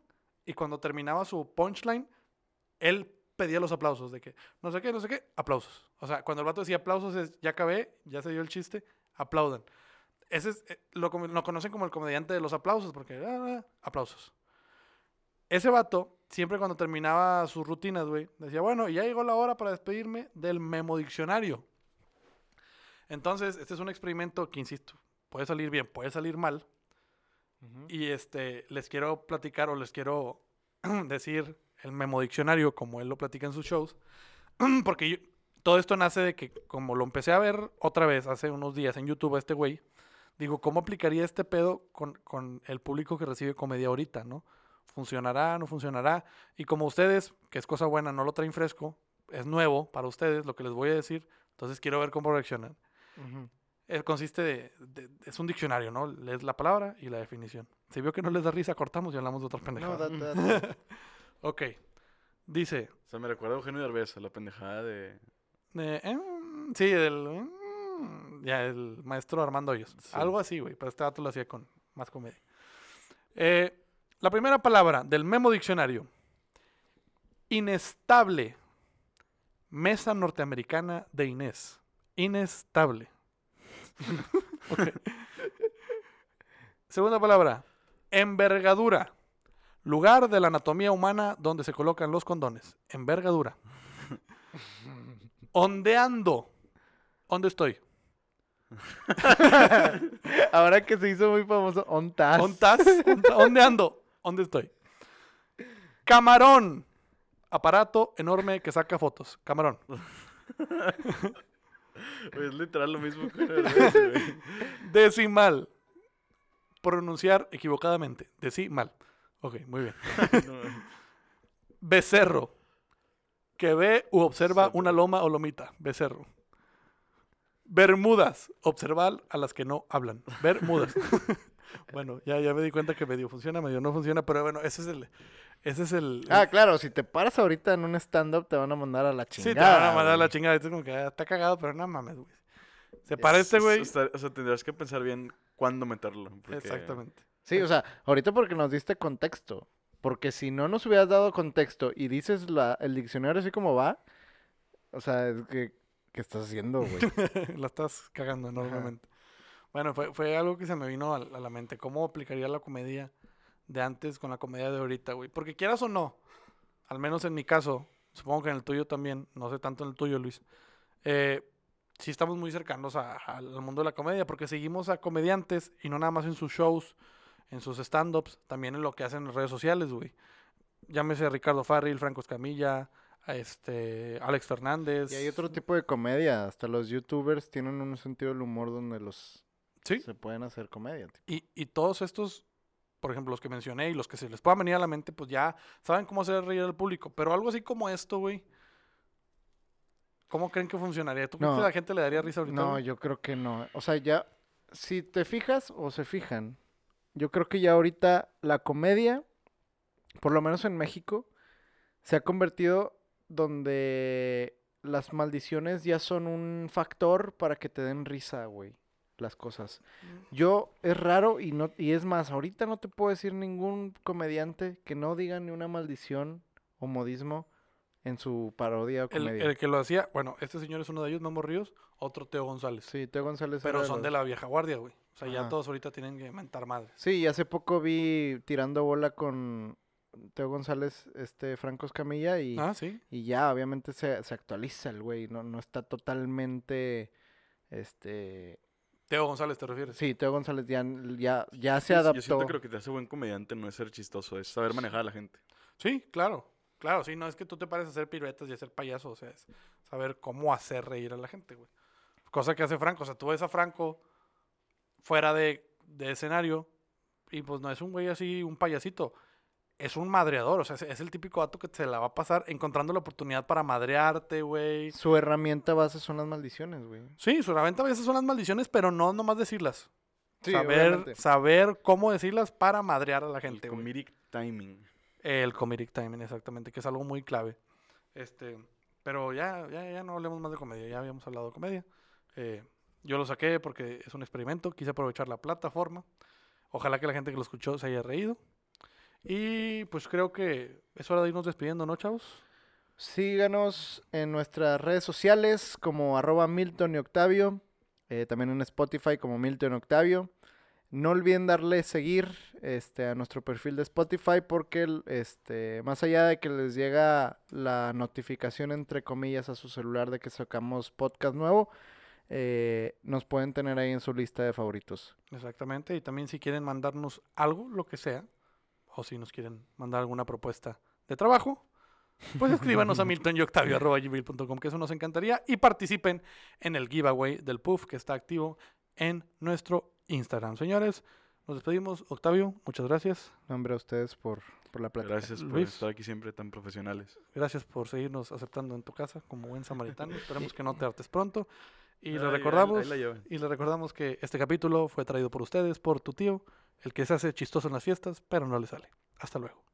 y cuando terminaba su punchline, él pedía los aplausos de que, no sé qué, no sé qué, aplausos. O sea, cuando el vato decía aplausos es, ya acabé, ya se dio el chiste, aplaudan. Ese es, eh, lo, lo conocen como el comediante de los aplausos, porque, ah, ah, aplausos. Ese vato, siempre cuando terminaba sus rutinas, güey, decía, bueno, ya llegó la hora para despedirme del memo diccionario. Entonces, este es un experimento que, insisto, puede salir bien, puede salir mal. Y este, les quiero platicar o les quiero decir el memo diccionario como él lo platica en sus shows. Porque yo- todo esto nace de que como lo empecé a ver otra vez hace unos días en YouTube a este güey, digo, ¿cómo aplicaría este pedo con, con el público que recibe comedia ahorita, no? ¿Funcionará, no funcionará? Y como ustedes, que es cosa buena, no lo traen fresco, es nuevo para ustedes lo que les voy a decir, entonces quiero ver cómo reaccionan. Eh, consiste de, de- es un diccionario, ¿no? Lees la palabra y la definición. Si vio que no les da risa, cortamos y hablamos de otras No, pendejadas. date, date. ok. Dice, O sea, me recuerda a Eugenio Derbez, a la pendejada de... eh, sí, el, em, ya, el maestro Armando Hoyos. Sí. Algo así, güey, pero este dato lo hacía con más comedia. Eh, la primera palabra del memo diccionario. Inestable. Mesa norteamericana de Inés. Inestable. Segunda palabra. Envergadura. Lugar de la anatomía humana donde se colocan los condones. Envergadura. Ondeando. ¿Dónde estoy? Ahora que se hizo muy famoso, ONTAS. ¿Dónde estás? ¿Dónde- ¿Dónde ando? ¿Dónde estoy? Camarón. Aparato enorme que saca fotos. Camarón. Es literal lo mismo que Derbez, güey. Decimal. Pronunciar equivocadamente. Decimal. Ok, muy bien. Becerro. Que ve u observa Becerro. una loma o lomita. Becerro. Bermudas. Observar a las que no hablan. Bermudas. bueno, ya, ya me di cuenta que medio funciona, medio no funciona, pero bueno, ese es el. Ese es el. Ah, claro, si te paras ahorita en un stand-up te van a mandar a la sí, chingada. te van a mandar a la chingada. y tú como que ah, está cagado, pero no mames, güey. Se para este Es- güey. O sea, tendrás que pensar bien cuándo meterlo. porque- Exactamente. Sí, o sea, ahorita porque nos diste contexto. Porque si no nos hubieras dado contexto y dices la, el diccionario así como va, o sea, es que, ¿qué estás haciendo, güey? la estás cagando enormemente. Bueno, fue, fue algo que se me vino a, a la mente. ¿Cómo aplicaría la comedia de antes con la comedia de ahorita, güey? Porque quieras o no, al menos en mi caso, supongo que en el tuyo también, no sé tanto en el tuyo, Luis, eh, sí estamos muy cercanos a- al mundo de la comedia, porque seguimos a comediantes y no nada más en sus shows, en sus stand-ups, también en lo que hacen en redes sociales, güey. Llámese Ricardo Farril, Franco Escamilla, este, Alex Fernández. Y hay otro tipo de comedia. Hasta los youtubers tienen un sentido del humor donde los Sí. se pueden hacer comedia. tipo. Y, y todos estos, por ejemplo, los que mencioné y los que se les puedan venir a la mente, pues ya saben cómo hacer reír al público. Pero algo así como esto, güey. ¿Cómo creen que funcionaría? ¿Tú crees No. que a la gente le daría risa ahorita? No, güey? yo creo que no. O sea, ya, si te fijas o se fijan, yo creo que ya ahorita la comedia, por lo menos en México, se ha convertido donde las maldiciones ya son un factor para que te den risa, güey, las cosas. Yo, es raro y no y es más, ahorita no te puedo decir ningún comediante que no diga ni una maldición o modismo en su parodia o comedia. el que lo hacía, bueno, este señor es uno de ellos, Memo Ríos, otro Teo González. Sí, Teo González pero son de la vieja guardia, güey. O sea, ya todos ahorita tienen que mentar madres. Sí, y hace poco vi tirando bola con Teo González, este Franco Escamilla y, Ah, sí. y ya, obviamente se, se actualiza el güey, no, no está totalmente, este, Teo González, ¿te refieres? sí, Teo González ya, ya, ya se sí, adaptó. Yo siento que lo que te hace buen comediante no es ser chistoso, es saber manejar a la gente. Sí, claro. Claro, sí, no es que tú te pares a hacer piruetas y a hacer payaso, o sea, es saber cómo hacer reír a la gente, güey. Cosa que hace Franco, o sea, tú ves a Franco fuera de, de escenario y pues no es un güey así, un payasito, es un madreador, o sea, es, es el típico dato que se la va a pasar encontrando la oportunidad para madrearte, güey. Su herramienta base son las maldiciones, güey. Sí, su herramienta veces son las maldiciones, pero no nomás decirlas. Sí, saber, obviamente. saber cómo decirlas para madrear a la El gente, güey. comedic timing. El comedic timing, exactamente, que es algo muy clave. Este, pero ya, ya, ya no hablemos más de comedia, ya habíamos hablado de comedia. Eh, yo lo saqué porque es un experimento, quise aprovechar la plataforma. Ojalá que la gente que lo escuchó se haya reído. Y pues creo que es hora de irnos despidiendo, ¿no, chavos? Síganos en nuestras redes sociales como arroba Milton y Octavio, eh, también en Spotify como Milton Octavio. No olviden darle seguir este, a nuestro perfil de Spotify porque este, más allá de que les llega la notificación entre comillas a su celular de que sacamos podcast nuevo, eh, nos pueden tener ahí en su lista de favoritos. Exactamente. Y también si quieren mandarnos algo, lo que sea, o si nos quieren mandar alguna propuesta de trabajo, pues escríbanos a miltonyoctavio.com, que eso nos encantaría. Y participen en el giveaway del PUF que está activo en nuestro Instagram. Señores, nos despedimos. Octavio, muchas gracias. Nombre a ustedes por, por la plática. Gracias por Luis. estar aquí siempre tan profesionales. Gracias por seguirnos aceptando en tu casa como buen samaritano. Esperemos que no te hartes pronto. Y le recordamos, ahí y le recordamos que este capítulo fue traído por ustedes, por tu tío, el que se hace chistoso en las fiestas, pero no le sale. Hasta luego.